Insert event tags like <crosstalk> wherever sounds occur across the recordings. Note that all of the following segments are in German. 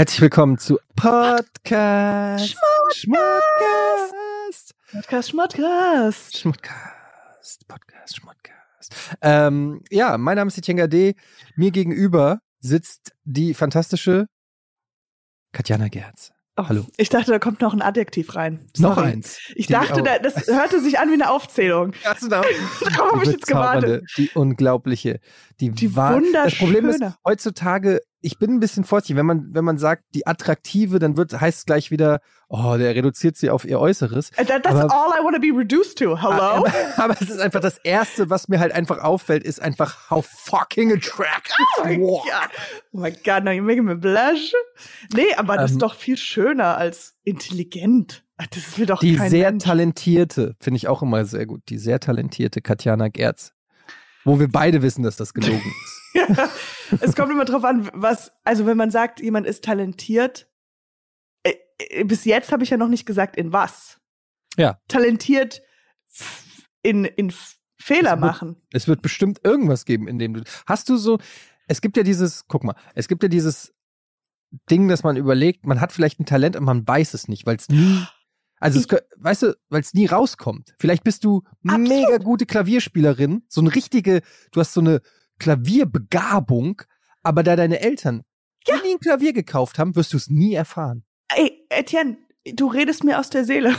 Herzlich willkommen zu Podcast Schmodcast. Podcast Schmodcast. Schmodcast. Podcast Schmodcast. Ähm, ja, mein Name ist Etienne D. Mir gegenüber sitzt die fantastische Katjana Gerz. Oh, Hallo. Ich dachte, da kommt noch ein Adjektiv rein. Noch Sorry. eins. Ich Den dachte, da, das hörte sich an wie eine Aufzählung. <laughs> Du da? <laughs> Darauf habe ich jetzt gewartet. Die unglaubliche, die, Die wahr- Das Problem ist wunderschöne. heutzutage, ich bin ein bisschen vorsichtig, wenn man wenn man sagt die attraktive, dann wird heißt es gleich wieder, oh, der reduziert sie auf ihr Äußeres. That, that's Aber- all I want to be reduced to. Hello? Aber, aber es ist einfach das erste, was mir halt einfach auffällt, ist einfach how fucking attractive. Oh mein Wow. Gott. Oh mein Gott, now you're making me blush. Nee, aber das Ähm, ist doch viel schöner als intelligent. Das will doch Die sehr Mensch. talentierte, finde ich auch immer sehr gut, die sehr talentierte Katjana Gerz. Wo wir beide wissen, dass das gelogen <laughs> ist. Ja, es kommt immer drauf an, was, also wenn man sagt, jemand ist talentiert, äh, äh, bis jetzt habe ich ja noch nicht gesagt, in was. Ja. Talentiert in, in Fehler wird- machen. Es wird bestimmt irgendwas geben, in dem du. Hast du so. Es gibt ja dieses, guck mal, es gibt ja dieses Ding, dass man überlegt, man hat vielleicht ein Talent und man weiß es nicht, weil es nie. <gasps> Also, es, kö- weißt du, weil es nie rauskommt. Vielleicht bist du Absolut. mega gute Klavierspielerin, so eine richtige, du hast so eine Klavierbegabung, aber da deine Eltern Ja. nie ein Klavier gekauft haben, wirst du es nie erfahren. Ey, Etienne, du redest mir aus der Seele.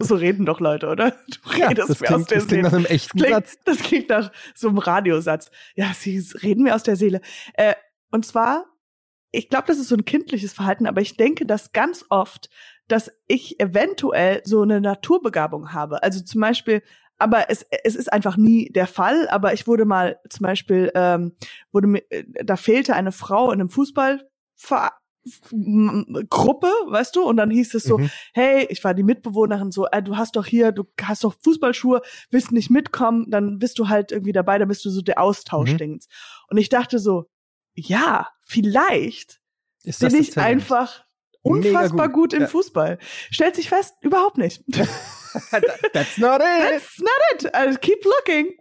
So- reden doch Leute, oder? Du redest das mir aus klingt, der das klingt nach Seele. einem echten Klingt, Satz. das klingt nach so einem Radiosatz. Ja, sie reden mir aus der Seele. Äh, und zwar, ich glaube, das ist so ein kindliches Verhalten, aber ich denke das ganz oft, dass ich eventuell so eine Naturbegabung habe. Also zum Beispiel, aber es, es ist einfach nie der Fall, aber ich wurde mal zum Beispiel, ähm, wurde mir, äh, da fehlte eine Frau in einem Fußball Gruppe, weißt du, und dann hieß es so, Mhm. hey, ich war die Mitbewohnerin so, äh, du hast doch hier, du hast doch Fußballschuhe, willst nicht mitkommen, dann bist du halt irgendwie dabei, dann bist du so der Austauschdings. Und ich dachte so, ja, vielleicht Ist bin das ich einfach unfassbar gut, gut, im ja. Fußball. Stellt sich fest, überhaupt nicht. <laughs> <laughs> That's not it. That's not it. Also keep looking.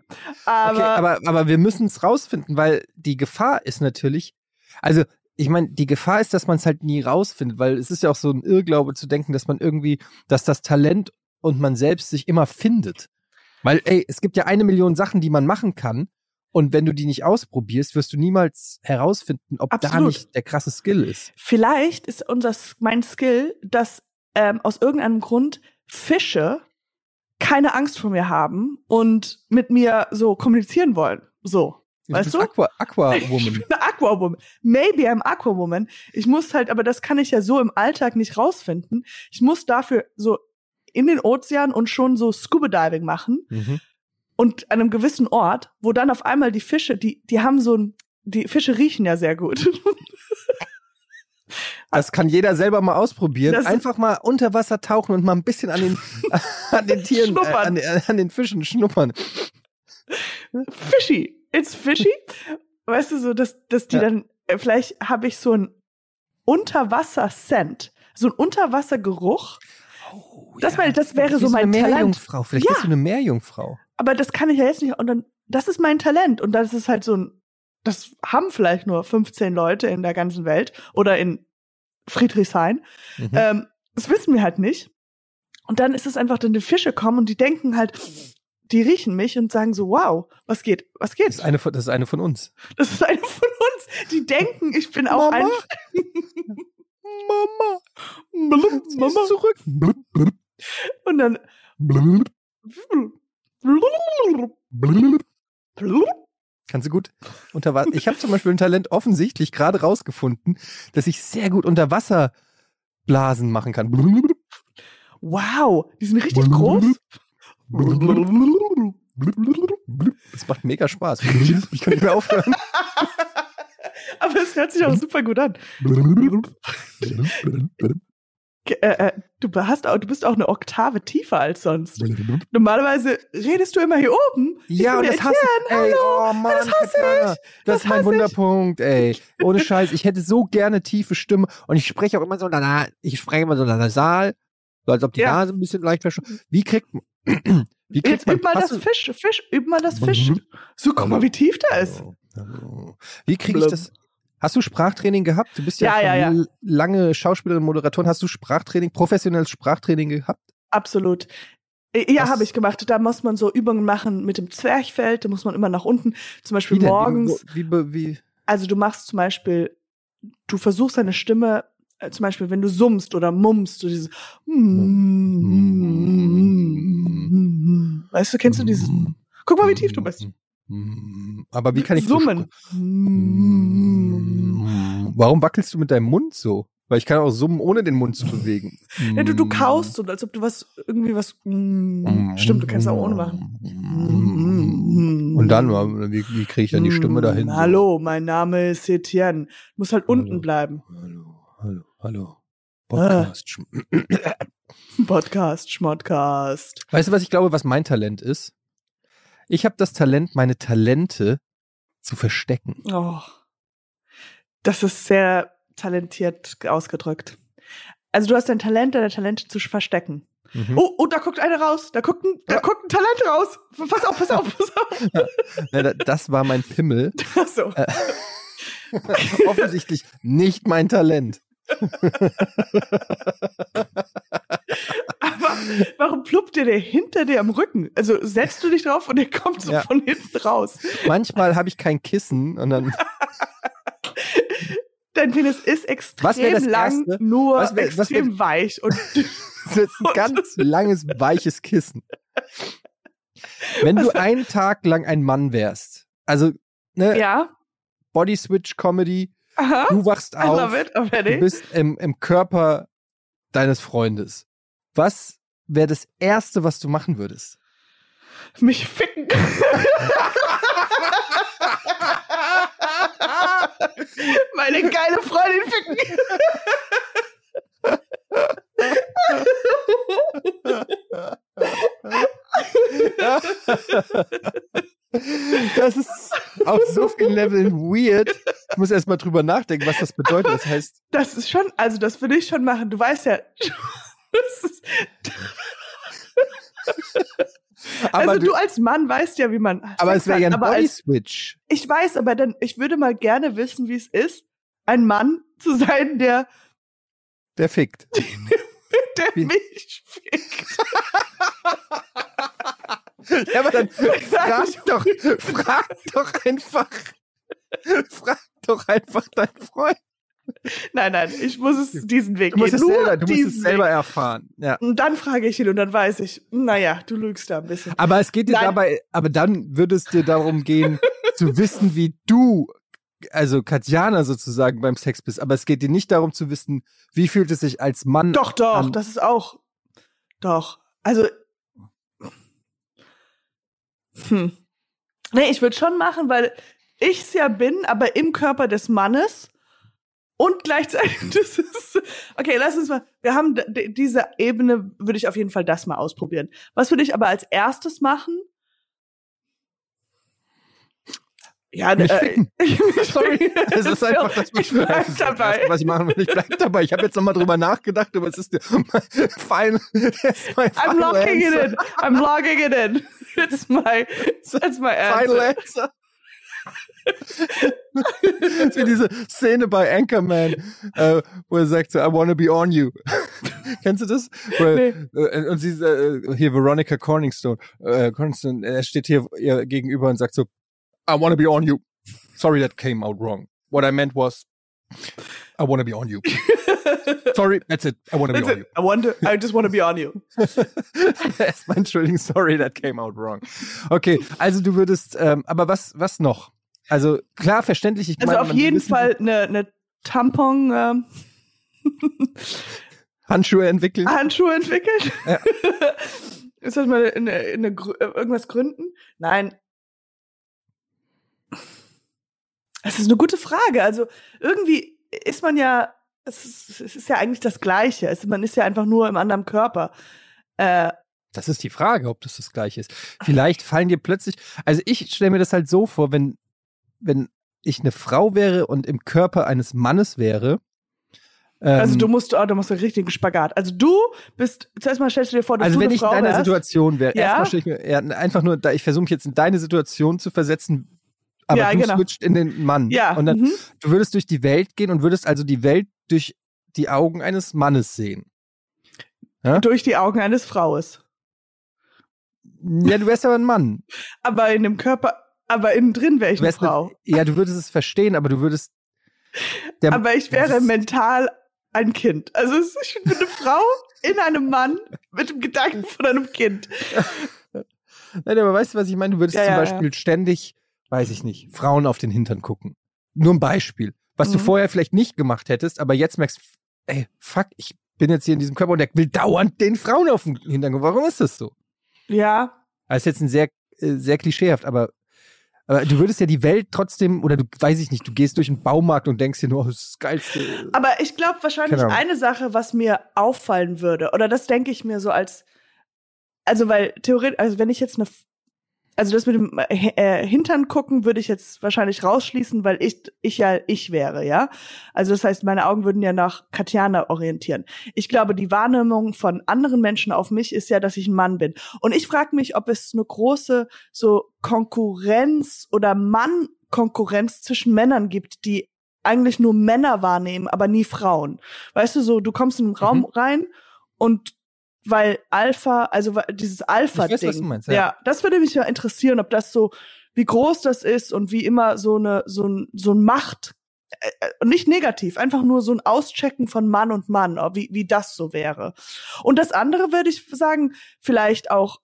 Aber, okay, aber, aber wir müssen es rausfinden, weil die Gefahr ist natürlich, also ich meine, die Gefahr ist, dass man es halt nie rausfindet, weil es ist ja auch so ein Irrglaube zu denken, dass man irgendwie, dass das Talent und man selbst sich immer findet. Weil, ey, es gibt ja eine Million Sachen, die man machen kann. Und wenn du die nicht ausprobierst, wirst du niemals herausfinden, ob da Absolut. nicht der krasse Skill ist. vielleicht ist unser mein Skill, dass ähm, aus irgendeinem Grund Fische keine Angst vor mir haben und mit mir so kommunizieren wollen. So. Weißt bist du? Aqua, <laughs> Ich Aqua-Woman. bin eine Aquawoman. Maybe I'm Aquawoman. Ich muss halt, aber das kann ich ja so im Alltag nicht rausfinden. Ich muss dafür so in den Ozean und schon so Scuba Diving machen Mhm. Und an einem gewissen Ort, wo dann auf einmal die Fische, die, die haben so ein, die Fische riechen ja sehr gut. <laughs> Das kann jeder selber mal ausprobieren. Das- Einfach mal unter Wasser tauchen und mal ein bisschen an den, <laughs> an den Tieren, äh, an, den- an den Fischen schnuppern. fishy. It's fishy. Weißt du, so, dass, dass die Ja. dann, äh, vielleicht habe ich so ein Unterwasser-Scent, so ein Unterwassergeruch. Das meine ich, das wäre so mein eine Talent. Meerjungfrau. Vielleicht Ja. bist du eine Meerjungfrau. Aber das kann ich ja jetzt nicht. Und dann, das ist mein Talent. Und das ist halt so ein, das haben vielleicht nur 15 Leute in der ganzen Welt oder in Friedrichshain. Mhm. Ähm, das wissen wir halt nicht. Und dann ist es einfach, dann die Fische kommen und die denken halt, die riechen mich und sagen so, wow, was geht, was das, geht? ist eine von, das ist eine von uns. Das ist eine von uns. Die denken, ich bin auch Mama? ein. <laughs> Mama, Blub, sie Mama. ist zurück. Blub, blub, Und dann. blub, blub. Kannst du gut unter Wasser. Ich habe zum Beispiel ein Talent offensichtlich gerade rausgefunden, dass ich sehr gut unter <laughs> Wasser Blasen machen kann. Wow, die sind richtig groß. <laughs> Das macht mega Spaß. Ich kann nicht mehr aufhören. <laughs> Aber es hört sich auch super gut an. Äh, äh, du, hast auch, du bist auch eine Oktave tiefer als sonst. Normalerweise redest du immer hier oben. Ja, und das hasse ich. Ey, Etienne, oh hallo, Mann, das hasse ich. Das, Das ist mein hasse ich. Wunderpunkt, ey. <laughs> Ohne Scheiß. Ich hätte so gerne tiefe Stimme und ich spreche auch immer so, na, ich spreche immer so nasal, so als ob die Ja. Nase ein bisschen leicht verschw- Wie kriegt man, <clears throat> wie kriegt Jetzt man üb mal das Fisch, Fisch, üb mal das Fisch. So, guck mal, wie tief der ist. Wie kriege ich das? Hast du Sprachtraining gehabt? Du bist ja, Ja, ja, schon lange Schauspielerin, Moderatorin. Hast du Sprachtraining, professionelles Sprachtraining gehabt? Absolut. Ja, habe ich gemacht. Da muss man so Übungen machen mit dem Zwerchfell. Da muss man immer nach unten. Zum Beispiel denn? morgens. Wie, wie, wie, Also du machst zum Beispiel, du versuchst deine Stimme, äh, zum Beispiel, wenn du summst oder mummst, so dieses. Weißt du, kennst du dieses? Guck mal, wie tief du bist. Aber wie kann ich Summen. Warum wackelst du mit deinem Mund so? Weil ich kann auch summen, ohne den Mund zu bewegen. Ja, du, du kaust so, als ob du was, irgendwie was. Stimmt, du kannst auch ohne machen. Und dann, wie, wie kriege ich dann die Stimme dahin? so? Hallo, mein Name ist Etienne. Muss halt unten Hallo. bleiben. Hallo, hallo, hallo. Ah. Podcast. <coughs> Podcast, Schmodcast. Weißt du, was ich glaube, was mein Talent ist? Ich habe das Talent, meine Talente zu verstecken. Oh. Das ist sehr talentiert ausgedrückt. Also du hast dein Talent, deine Talente zu verstecken. Mhm. Oh, oh, da guckt einer raus. Da guckt ein, da Ja. guckt ein Talent raus. Pass auf, pass auf, pass auf. <laughs> Na, da- das war mein Pimmel. <laughs> Ach so. Äh. <laughs> Offensichtlich nicht mein Talent. Aber warum pluppt dir der hinter dir am Rücken? Also setzt du dich drauf und der kommt so Ja. von hinten raus. Manchmal habe ich kein Kissen und dann Dein Penis ist wär extrem das lang, Erste? nur Was wär- was extrem weich. Und <laughs> Das ist ein <laughs> ganz langes, weiches Kissen. Wenn du einen Tag lang ein Mann wärst, also ne, ja, Body Switch Comedy, aha, du wachst auf, du bist im, im Körper deines Freundes. Was wäre das Erste, was du machen würdest? Mich ficken. <laughs> Meine geile Freundin ficken. Das ist auf so vielen Leveln weird. Ich muss erst mal drüber nachdenken, was das bedeutet. Das heißt, Das ist schon, also das würde ich schon machen. Du weißt ja. <laughs> Das ist, aber, also du, als Mann weißt ja, wie man. aber es wäre ja ein hat, aber Body als, Switch. Ich weiß, aber dann, ich würde mal gerne wissen, wie es ist, ein Mann zu sein, der, Der fickt. <laughs> der Wie- mich fickt. Ja, aber dann <laughs> frag doch, frag doch einfach, frag doch einfach deinen Freund. Nein, nein, ich muss es diesen Weg Du musst gehen. es selber, du musst es selber Weg. erfahren. Ja. Und dann frage ich ihn und dann weiß ich, naja, du lügst da ein bisschen. Aber es geht dir Nein. dabei, aber dann würde es dir darum gehen, <laughs> zu wissen, wie du, also Katjana sozusagen beim Sex bist. Aber es geht dir nicht darum zu wissen, wie fühlt es sich als Mann Doch, doch, an. das ist auch. Doch. Also. Hm. Nee, ich würde schon machen, weil ich's ja bin, aber im Körper des Mannes. Und gleichzeitig, <laughs> das ist, okay, lass uns mal, wir haben diese Ebene, würde ich auf jeden Fall das mal ausprobieren. Was würde ich aber als erstes machen? Ja, Mich äh. <laughs> <laughs> Sorry, es ist einfach das, ich bleib das ist das dabei. Was ich machen will. Ich bleib dabei. Ich habe jetzt nochmal drüber nachgedacht, aber es ist mein I'm locking it answer. in. I'm logging it in. It's my, it's my Final answer. Wie diese Szene bei Anchorman, äh, wo er sagt so, I wanna be on you. <laughs> Kennst du das? Wo er, äh, und sie, äh, hier Veronica Corningstone, äh, Corningstone, er steht hier ihr gegenüber und sagt so, I wanna be on you. Sorry, that came out wrong. What I meant was, I wanna be on you. <laughs> Sorry, that's it. I wanna be That's on it. I wonder, I just want to be on you. <laughs> Erstmal entschuldigen, sorry, that came out wrong. Okay, also du würdest, ähm, aber was, was noch? Also klar, verständlich. Ich Also meine, auf jeden Fall eine, eine Tampon ähm, <laughs> Handschuhe entwickeln. Handschuhe entwickelt. Ja. <laughs> Ist das mal in, in, in, irgendwas gründen? Nein. Es ist eine gute Frage. Also irgendwie ist man ja, es ist, es ist ja eigentlich das Gleiche. Es, man ist ja einfach nur im anderen Körper. Äh, Das ist die Frage, ob das das gleiche ist. Vielleicht fallen dir plötzlich, also ich stelle mir das halt so vor, wenn, wenn ich eine Frau wäre und im Körper eines Mannes wäre. Ähm, also du musst, oh, du musst einen richtigen Spagat. Also du bist, zuerst mal stellst du dir vor, dass also du wenn eine ich in Frau deiner wärst. Situation wäre, Ja? erstmal stelle ich mir, ja, einfach nur, da ich versuche mich jetzt in deine Situation zu versetzen, aber Ja, du genau. switcht in den Mann. Ja. Und dann, mhm. du würdest durch die Welt gehen und würdest also die Welt durch die Augen eines Mannes sehen. Durch die Augen eines Fraues. Ja, du wärst aber ein Mann. Aber in dem Körper, aber innen drin wäre ich Du eine wärst eine- Frau. Ja, du würdest es verstehen, aber du würdest. Der, aber ich wäre mental ein Kind. Also ich bin eine Frau <laughs> in einem Mann mit dem Gedanken von einem Kind. <laughs> Nein, aber weißt du, was ich meine? Du würdest Ja, zum ja, Beispiel ständig, weiß ich nicht, Frauen auf den Hintern gucken. Nur ein Beispiel. Was du Mhm. vorher vielleicht nicht gemacht hättest, aber jetzt merkst, ey, fuck, ich bin jetzt hier in diesem Körper und der will dauernd den Frauen auf den Hintern gucken. Warum ist das so? Ja, Das ist jetzt ein sehr, äh, sehr klischeehaft, aber, aber du würdest ja die Welt trotzdem, oder du, weiß ich nicht, du gehst durch den Baumarkt und denkst dir nur, oh, das ist das Geilste. aber ich glaube wahrscheinlich eine Sache, was mir auffallen würde, oder das denke ich mir so als, also weil theoretisch, also wenn ich jetzt eine, also das mit dem äh, äh, Hintern gucken würde ich jetzt wahrscheinlich rausschließen, weil ich ich ja ich wäre, ja. Also das heißt, meine Augen würden ja nach Katjana orientieren. Ich glaube, die Wahrnehmung von anderen Menschen auf mich ist ja, dass ich ein Mann bin. Und ich frage mich, ob es eine große so Konkurrenz oder Mann-Konkurrenz zwischen Männern gibt, die eigentlich nur Männer wahrnehmen, aber nie Frauen. Weißt du, so du kommst in einen Raum Mhm. rein und weil Alpha, also dieses Alpha-Ding, ja. ja. das würde mich ja interessieren, ob das so, wie groß das ist und wie immer so eine, so ein, so ein Macht, äh, äh, nicht negativ, einfach nur so ein Auschecken von Mann und Mann, wie, wie das so wäre. Und das andere würde ich sagen, vielleicht auch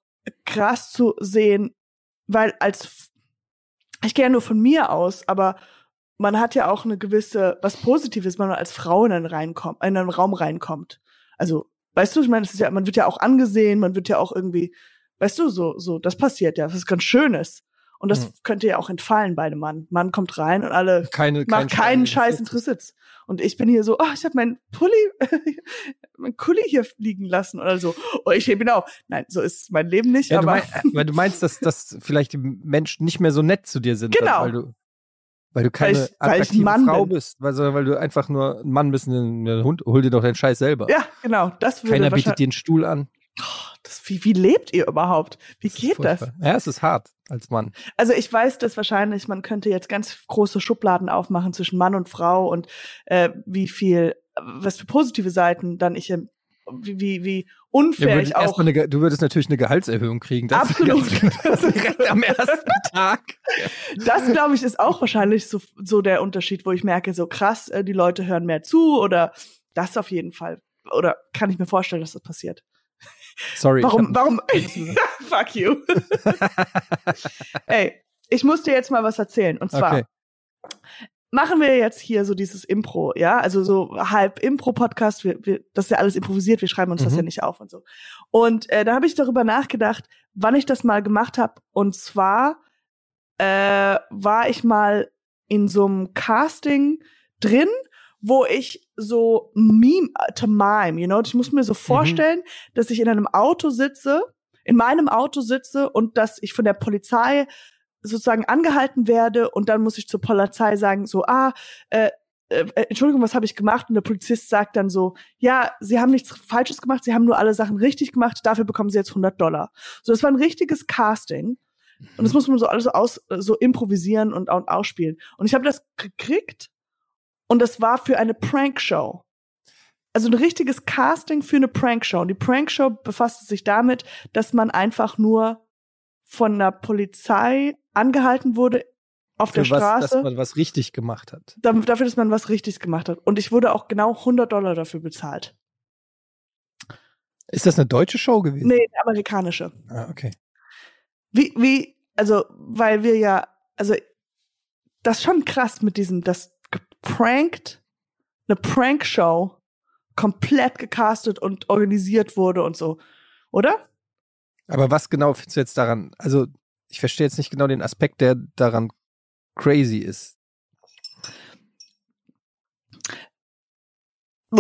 krass zu sehen, weil als, ich gehe ja nur von mir aus, aber man hat ja auch eine gewisse, was Positives, wenn man als Frau in einen, reinkommt, in einen Raum reinkommt. Also, weißt du, ich meine, es ist ja, man wird ja auch angesehen, man wird ja auch irgendwie, weißt du, so, so, das passiert ja, das ist ganz Schönes. Und das Mhm. könnte ja auch entfallen bei dem Mann. Mann kommt rein und alle Keine, macht keinen Scheiß interessiert. Und ich bin hier so, oh, ich habe meinen Pulli, <laughs> mein Kuli hier liegen lassen oder so. Oh, ich hebe ihn auf. Nein, so ist mein Leben nicht, Ja, du, aber mein, weil du meinst, dass, dass vielleicht die Menschen nicht mehr so nett zu dir sind. Genau. Dann, weil du, weil du keine Weil ich- weil attraktive Mann Frau bin. bist, weil, weil du einfach nur ein Mann bist, ein Hund, hol dir doch deinen Scheiß selber. ja, genau, das würde Keiner bietet dir einen Stuhl an. Oh, das, wie, wie lebt ihr überhaupt? Wie Das geht das? Ja, es ist hart als Mann. Also ich weiß, dass wahrscheinlich man könnte jetzt ganz große Schubladen aufmachen zwischen Mann und Frau und äh, wie viel, was für positive Seiten dann ich, ähm, wie wie, Ja, unfair würdest ich auch. eine, du würdest natürlich eine Gehaltserhöhung kriegen. Das Absolut. <laughs> Das direkt am ersten Tag. Das glaube ich ist auch wahrscheinlich so so der Unterschied, wo ich merke, so krass, äh, die Leute hören mehr zu oder das auf jeden Fall. Oder kann ich mir vorstellen, dass das passiert. Sorry. Warum, warum? <laughs> Fuck you. <laughs> Ey, ich muss dir jetzt mal was erzählen. Und zwar okay. Machen wir jetzt hier so dieses Impro, ja, also so halb Impro-Podcast, wir, wir, das ist ja alles improvisiert, wir schreiben uns das Mhm. ja nicht auf und so. Und äh, da habe ich darüber nachgedacht, wann ich das mal gemacht habe. Und zwar äh, war ich mal in so einem Casting drin, wo ich so meme to mime, you know, ich muss mir so vorstellen, dass ich in einem Auto sitze, in meinem Auto sitze und dass ich von der Polizei sozusagen angehalten werde und dann muss ich zur Polizei sagen so ah äh, äh, Entschuldigung, was habe ich gemacht? Und der Polizist sagt dann so, ja, Sie haben nichts Falsches gemacht, Sie haben nur alle Sachen richtig gemacht, dafür bekommen Sie jetzt 100 Dollar. So, das war ein richtiges Casting. Und das muss man so alles so aus, so improvisieren und, und ausspielen. Und ich habe das gekriegt und das war für eine Prankshow. Also ein richtiges Casting für eine Prankshow. Und die Prankshow befasste sich damit, dass man einfach nur von der Polizei angehalten wurde auf der Für was, Straße dass man was richtig gemacht hat. dafür, dass man was richtig gemacht hat. Und ich wurde auch genau 100 Dollar dafür bezahlt. Ist das eine deutsche Show gewesen? Nee, eine amerikanische. Ah, okay. Wie, wie, also, weil wir ja, also, das ist schon krass mit diesem, das geprankt, eine Prankshow komplett gecastet und organisiert wurde und so. Oder? Aber was genau findest du jetzt daran? Also, ich verstehe jetzt nicht genau den Aspekt, der daran crazy ist. <laughs>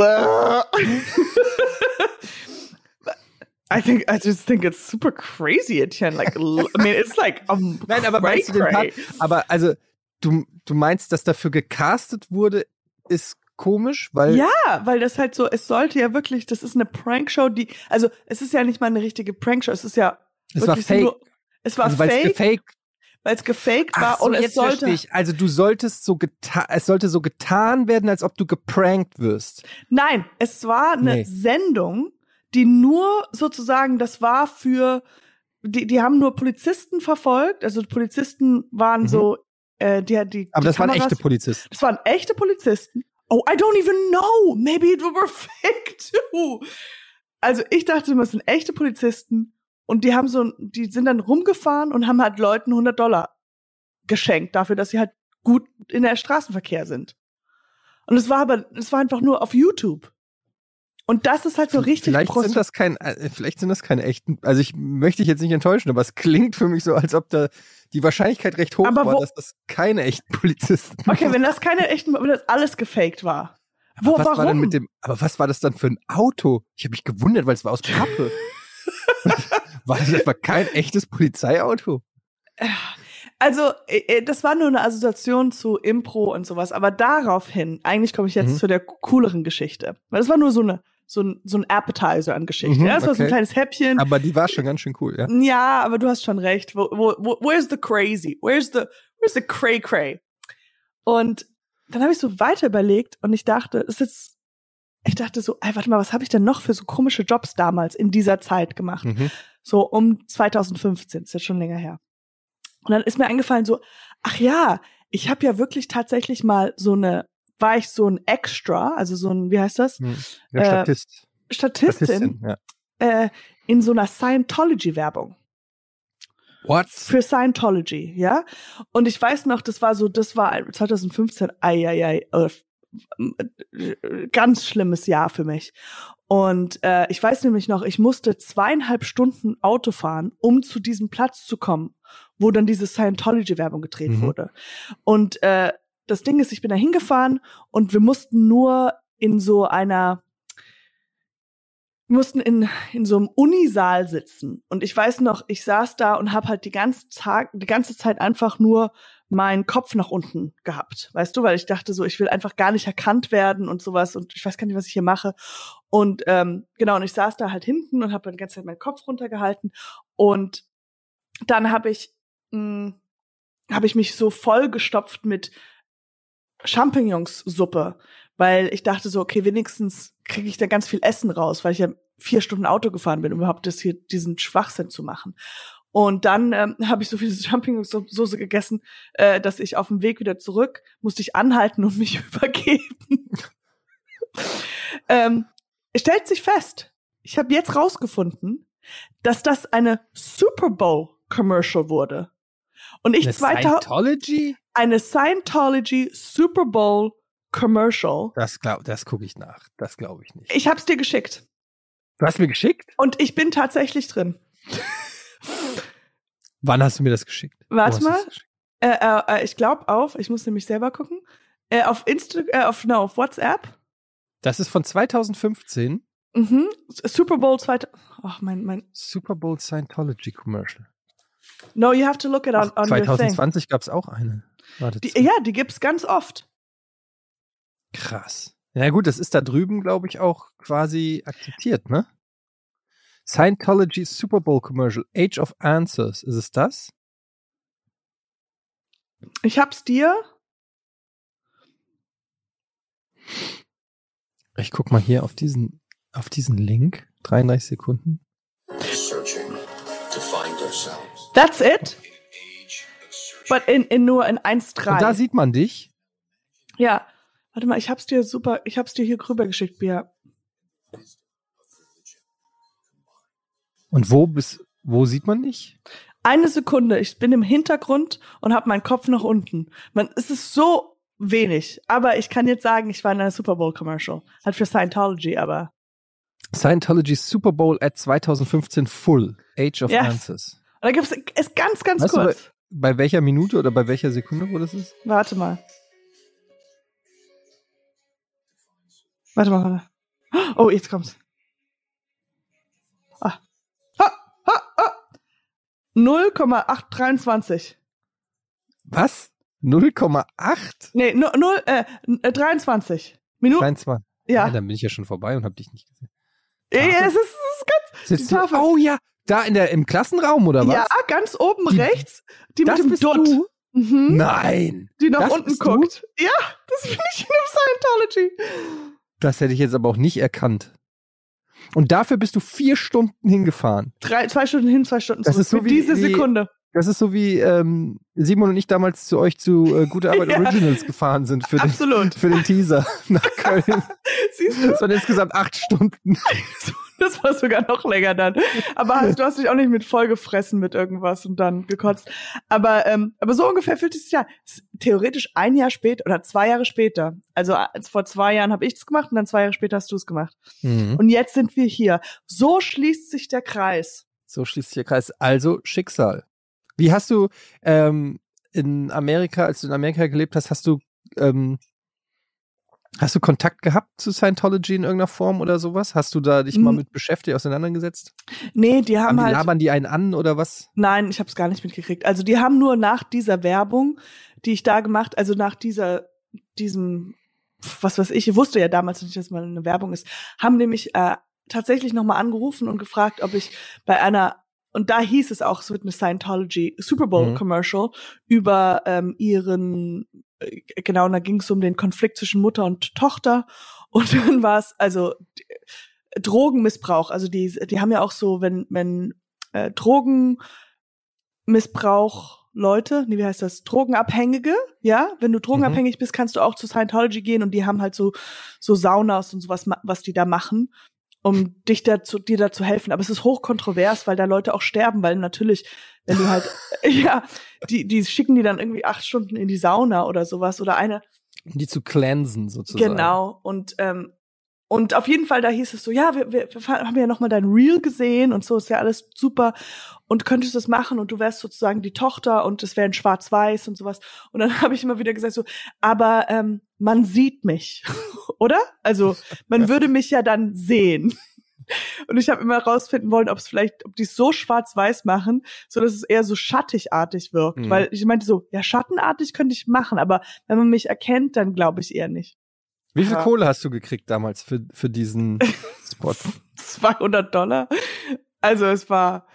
I think I just think it's super crazy, Etienne. Like, I mean, it's like um, Nein, aber cray, meinst du den. Part, aber also du, du meinst, dass dafür gecastet wurde, ist komisch, weil Ja, weil das halt so, es sollte ja wirklich, das ist eine Prankshow, die, also es ist ja nicht mal eine richtige Prankshow, es ist ja es war wirklich fake. Nur, es war also, fake, gefaked weil es gefaked war so, und es jetzt sollte. Also du solltest so getan, es sollte so getan werden, als ob du geprankt wirst. Nein, es war eine Nee. Sendung, die nur sozusagen, das war für, die, die haben nur Polizisten verfolgt. Also Polizisten waren Mhm. so, äh, die, die, Aber die das waren Kameras- echte Polizisten. Das waren echte Polizisten. Oh, I don't even know. Maybe it were <laughs> fake too. Also ich dachte es sind echte Polizisten und die haben so, die sind dann rumgefahren und haben halt Leuten 100 Dollar geschenkt dafür, dass sie halt gut in der Straßenverkehr sind. Und es war aber, es war einfach nur auf YouTube. Und das ist halt so richtig Vielleicht Prost- sind das kein, äh, vielleicht sind das keine echten. Also ich möchte dich jetzt nicht enttäuschen, aber es klingt für mich so, als ob da die Wahrscheinlichkeit recht hoch Aber war, dass das keine echten Polizisten Okay, wenn das keine echten, wenn das alles gefaked war. Wo, was warum? war denn mit dem, aber was war das dann für ein Auto? Ich habe mich gewundert, weil es war aus Pappe. <laughs> war das etwa kein echtes Polizeiauto? Also, äh, äh, das war nur eine Assoziation zu Impro und sowas, aber daraufhin, eigentlich komme ich jetzt Mhm. zu der cooleren Geschichte. Weil das war nur so eine, so ein, so ein Appetizer an Geschichte. Mhm, ja, das war so ein okay. kleines Häppchen. Aber die war schon ganz schön cool, ja. Ja, aber du hast schon recht. Wo, wo, wo, where's the crazy? Where's the, where's the cray cray? Und dann habe ich so weiter überlegt und ich dachte, es ist jetzt, ich dachte so, ey, warte mal, was habe ich denn noch für so komische Jobs damals in dieser Zeit gemacht? Mhm. So um 2015, ist jetzt schon länger her. Und dann ist mir eingefallen so, ach ja, ich habe ja wirklich tatsächlich mal so eine, war ich so ein Extra, also so ein, wie heißt das? Mhm. Der Äh, Statist. Statistin, ja. äh, in so einer Scientology-Werbung What? für Scientology, ja. Und ich weiß noch, das war so, das war 2015, ei, ei, ei, äh, äh, ganz schlimmes Jahr für mich. Und äh, ich weiß nämlich noch, ich musste zweieinhalb Stunden Auto fahren, um zu diesem Platz zu kommen, wo dann diese Scientology-Werbung gedreht Mhm. wurde. Und äh, das Ding ist, ich bin da hingefahren und wir mussten nur in so einer wir mussten in, in so einem Unisaal sitzen. Und ich weiß noch, ich saß da und habe halt die ganze, Tag, die ganze Zeit einfach nur meinen Kopf nach unten gehabt. Weißt du, weil ich dachte so, ich will einfach gar nicht erkannt werden und sowas und ich weiß gar nicht, was ich hier mache. Und ähm, genau, und ich saß da halt hinten und habe die ganze Zeit meinen Kopf runtergehalten. Und dann habe ich, mh, habe ich mich so vollgestopft mit Champignonssuppe, weil ich dachte so, okay, wenigstens kriege ich da ganz viel Essen raus, weil ich ja vier Stunden Auto gefahren bin, um überhaupt das hier diesen Schwachsinn zu machen. Und dann ähm, <laughs> habe ich so viel Champignonsauce gegessen, äh, dass ich auf dem Weg wieder zurück musste ich anhalten und <laughs> mich übergeben. ähm, es stellt sich fest, ich habe jetzt rausgefunden, dass das eine Super Bowl Commercial wurde. Und ich Eine 2000 Scientology? eine Scientology Super Bowl Commercial. Das glaub, das gucke ich nach. Das glaube ich nicht. Ich hab's dir geschickt Du hast mir geschickt? und ich bin tatsächlich drin. <laughs> Wann hast du mir das geschickt? Warte mal. geschickt? Äh, äh, äh, ich glaube auf, ich muss nämlich selber gucken. Äh, auf Insta, äh, auf, no, auf WhatsApp. Das ist von 2015. Mhm. Super Bowl 2000. Ach, mein, mein. Super Bowl Scientology Commercial. No, you have to look it on, Ach, on your thing. 2020 gab es auch eine. Warte, Die, ja, die gibt's ganz oft. krass. Ja gut, das ist da drüben, glaube ich, auch quasi akzeptiert, ne? Scientology Super Bowl Commercial, Age of Answers. Ist es das? Ich hab's dir. Ich guck mal hier auf diesen, auf diesen Link. 33 Sekunden. That's it. But in, in nur in Und da 1.3. sieht man dich. Ja. Warte mal, ich hab's dir super, ich hab's dir hier rüber geschickt, Bia. Und wo bis, wo sieht man dich? Eine Sekunde, ich bin im Hintergrund und habe meinen Kopf nach unten. Man, es ist so wenig, aber ich kann jetzt sagen, ich war in einer Super Bowl Commercial, halt für Scientology, aber Scientology Super Bowl at 2015 Full. Age of Yes. Answers. und da gibt's es ganz ganz Weißt kurz. Bei welcher Minute oder bei welcher Sekunde, wo das ist? Warte mal. Warte mal, warte. Oh, jetzt kommt's. 0,823. Was? 0,8? Nee, 0, 0 äh, 23 Minuten. 23. Ja. dann bin ich ja schon vorbei und hab dich nicht gesehen. Ja, ja, es ist, es ist ganz. Du, oh ja, Da in der, im Klassenraum oder was? Ja, ganz oben Die- rechts. Die das mit dem bist Dutt. du? Mhm. Nein. Die nach unten bist du? guckt. Ja, das bin ich in einem Scientology. Das hätte ich jetzt aber auch nicht erkannt. Und dafür bist du vier Stunden hingefahren. Drei, zwei Stunden hin, zwei Stunden Das zurück. ist so wie- diese Sekunde. Das ist so wie ähm, Simon und ich damals zu euch zu äh, Gute <laughs> Arbeit Ja. Originals gefahren sind für den, Absolut. für den Teaser <laughs> nach Köln. <laughs> Siehst du? Das waren insgesamt acht Stunden. Das war sogar noch länger dann. Aber hast, <laughs> du hast dich auch nicht mit vollgefressen mit irgendwas und dann gekotzt. Aber, ähm, aber so ungefähr fühlt es sich ist Theoretisch ein Jahr später oder zwei Jahre später. Also als vor zwei Jahren habe ich es gemacht und dann zwei Jahre später hast du es gemacht. Mhm. Und jetzt sind wir hier. So schließt sich der Kreis. So schließt sich der Kreis. Also Schicksal. Wie hast du ähm, in Amerika, als du in Amerika gelebt hast, hast du ähm, hast du Kontakt gehabt zu Scientology in irgendeiner Form oder sowas? Hast du da dich mal mit beschäftigt, auseinandergesetzt? Nee, die Haben haben die halt. labern die einen an oder was? Nein, ich habe es gar nicht mitgekriegt. Also die haben nur nach dieser Werbung, die ich da gemacht, also nach dieser, diesem, was weiß ich, ich wusste ja damals nicht, dass mal eine Werbung ist, haben nämlich äh, tatsächlich nochmal angerufen und gefragt, ob ich bei einer und da hieß es auch, es wird eine Scientology Super Bowl Mhm. Commercial über ähm, ihren, genau, und da ging es um den Konflikt zwischen Mutter und Tochter. <laughs> Und dann war es, also d- Drogenmissbrauch, also die, die haben ja auch so, wenn, wenn äh, Drogenmissbrauch Leute, nee, wie heißt das? Drogenabhängige, ja? Wenn du drogenabhängig bist, kannst du auch zu Scientology gehen und die haben halt so, so Saunas und sowas, was die da machen, um dich dazu, dir dazu helfen. Aber es ist hochkontrovers, weil da Leute auch sterben, weil natürlich, wenn du halt, <laughs> <laughs> ja, die, die schicken die dann irgendwie acht Stunden in die Sauna oder sowas oder eine, Um die zu cleansen sozusagen. Genau. Und ähm, und auf jeden Fall, da hieß es so, ja, wir, wir, wir haben ja noch mal dein Reel gesehen und so ist ja alles super und könntest das machen und du wärst sozusagen die Tochter und es wäre in Schwarz-Weiß und sowas. Und dann <laughs> habe ich immer wieder gesagt so, aber ähm, man sieht mich, <laughs> oder? Also man würde mich ja dann sehen. <laughs> Und ich habe immer rausfinden wollen, ob es vielleicht, ob die es so schwarz-weiß machen, so dass es eher so schattigartig wirkt. Mhm. Weil ich meinte so, ja, schattenartig könnte ich machen, aber wenn man mich erkennt, dann glaube ich eher nicht. Wie viel Ja. Kohle hast du gekriegt damals für, für diesen <laughs> Spot? 200 Dollar. Also es war,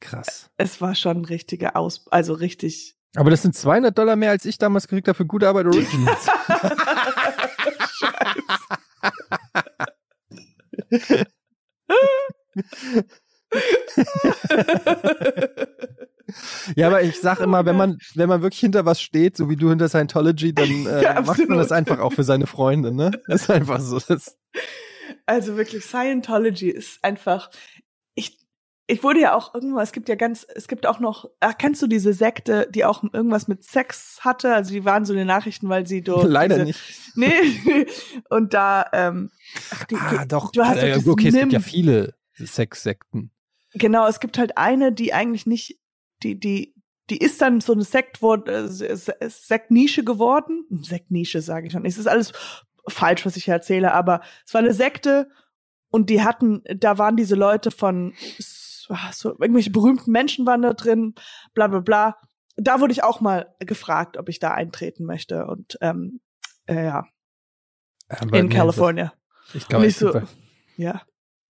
Krass. es war schon ein richtiger Aus, also richtig. Aber das sind 200 Dollar mehr, als ich damals gekriegt habe für Gute Arbeit Originals. <laughs> <laughs> <laughs> Ja, aber ich sag immer, wenn man, wenn man wirklich hinter was steht, so wie du hinter Scientology, dann <laughs> äh, Ja, macht man das einfach auch für seine Freunde, ne? Das ist einfach so. Das, Also wirklich, Scientology ist einfach. Ich, ich wurde ja auch irgendwann, es gibt ja ganz, es gibt auch noch, ach, kennst du diese Sekte, die auch irgendwas mit Sex hatte? Also die waren so in den Nachrichten, weil sie durch. <laughs> leider diese, nicht. Nee, und da, ähm, ach, die, Ah, doch. du hast äh, okay, es gibt ja viele Sexsekten. Genau, es gibt halt eine, die eigentlich nicht, die, die, die ist dann so eine Sekt äh, Se- Sektnische geworden. Sektnische sage ich schon. Es ist alles falsch, was ich hier erzähle, aber es war eine Sekte und die hatten, da waren diese Leute von so, so irgendwelche berühmten Menschen waren da drin, bla bla bla. Da wurde ich auch mal gefragt, ob ich da eintreten möchte und ähm, äh, ja, Aber in nee, California. Das, ich, glaube, ich so, ja.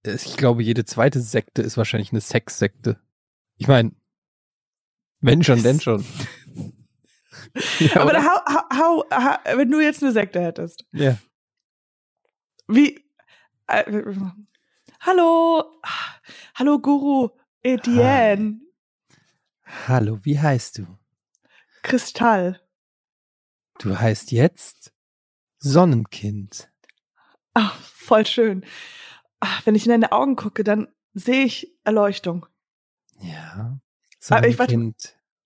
ich glaube, jede zweite Sekte ist wahrscheinlich eine Sexsekte. Ich meine, wenn schon, denn schon. <laughs> ja, Aber da, how, how, how, wenn du jetzt eine Sekte hättest, ja. Wie? Äh, hallo, hallo Guru Etienne, Hallo, wie heißt du? Kristall. Du heißt jetzt Sonnenkind. Ach, voll schön. Ach, wenn ich in deine Augen gucke, dann sehe ich Erleuchtung. Ja. Aber ich warte-.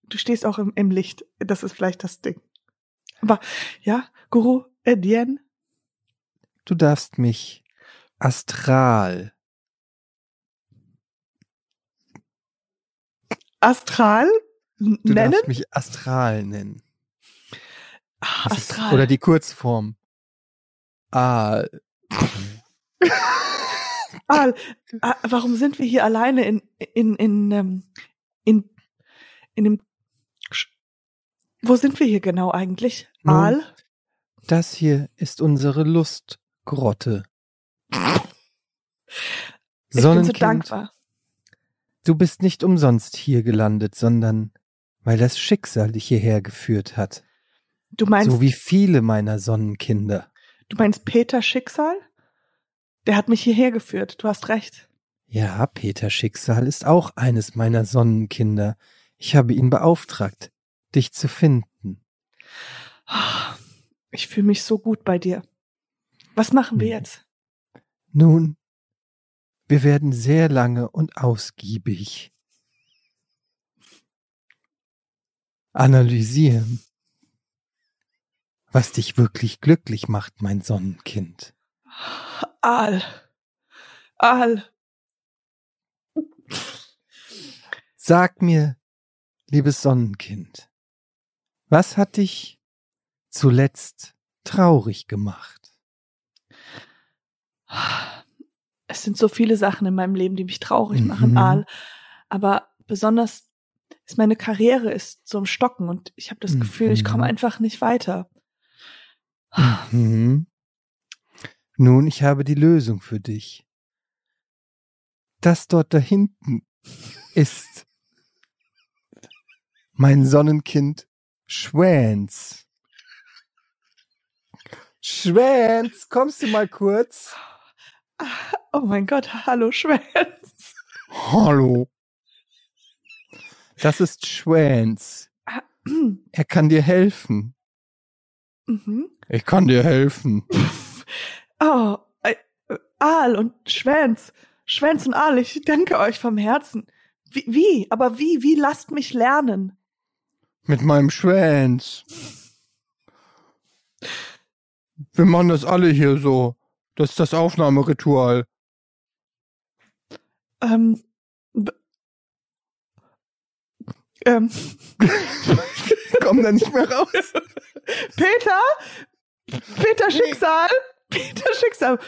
Du stehst auch im, im Licht. Das ist vielleicht das Ding. Aber ja, Guru Etienne. Du darfst mich astral. Astral n- Du nennen? darfst mich astral nennen. Ah, Das ist- Astral. Oder die Kurzform. Ah, <laughs> Ah, ah, warum sind wir hier alleine in in in ähm, in in dem Sch- Wo sind wir hier genau eigentlich? Aal? das hier ist unsere Lustgrotte. Ich bin so dankbar. Du bist nicht umsonst hier gelandet, sondern weil das Schicksal dich hierher geführt hat. Du meinst, So wie viele meiner Sonnenkinder. du meinst Peter Schicksal? Der hat mich hierher geführt. Du hast recht. Ja, Peter Schicksal ist auch eines meiner Sonnenkinder. Ich habe ihn beauftragt, dich zu finden. Ich fühle mich so gut bei dir. Was machen wir Hm. jetzt? Nun, wir werden sehr lange und ausgiebig analysieren, was dich wirklich glücklich macht, mein Sonnenkind. Aal. Aal. Sag mir, liebes Sonnenkind, was hat dich zuletzt traurig gemacht? Es sind so viele Sachen in meinem Leben, die mich traurig Mhm. machen, Aal. Aber besonders ist meine Karriere ist so im Stocken und ich habe das Gefühl, ich komme Mhm. einfach nicht weiter. Mhm. Nun, ich habe die Lösung für dich. Das dort da hinten ist mein Sonnenkind Schwänz. Schwänz, kommst du mal kurz? Oh mein Gott, hallo Schwänz. Hallo. Das ist Schwänz. Er kann dir helfen. Mhm. Ich kann dir helfen. Oh, äh, Aal und Schwänz. Schwänz und Aal, ich danke euch vom Herzen. Wie, wie? Aber wie? Wie lasst mich lernen? Mit meinem Schwänz. Wir machen das alle hier so. Das ist das Aufnahmeritual. Ähm, ähm, Komm da nicht mehr raus. <laughs> Peter? Peter Schicksal? Peter Schicksal.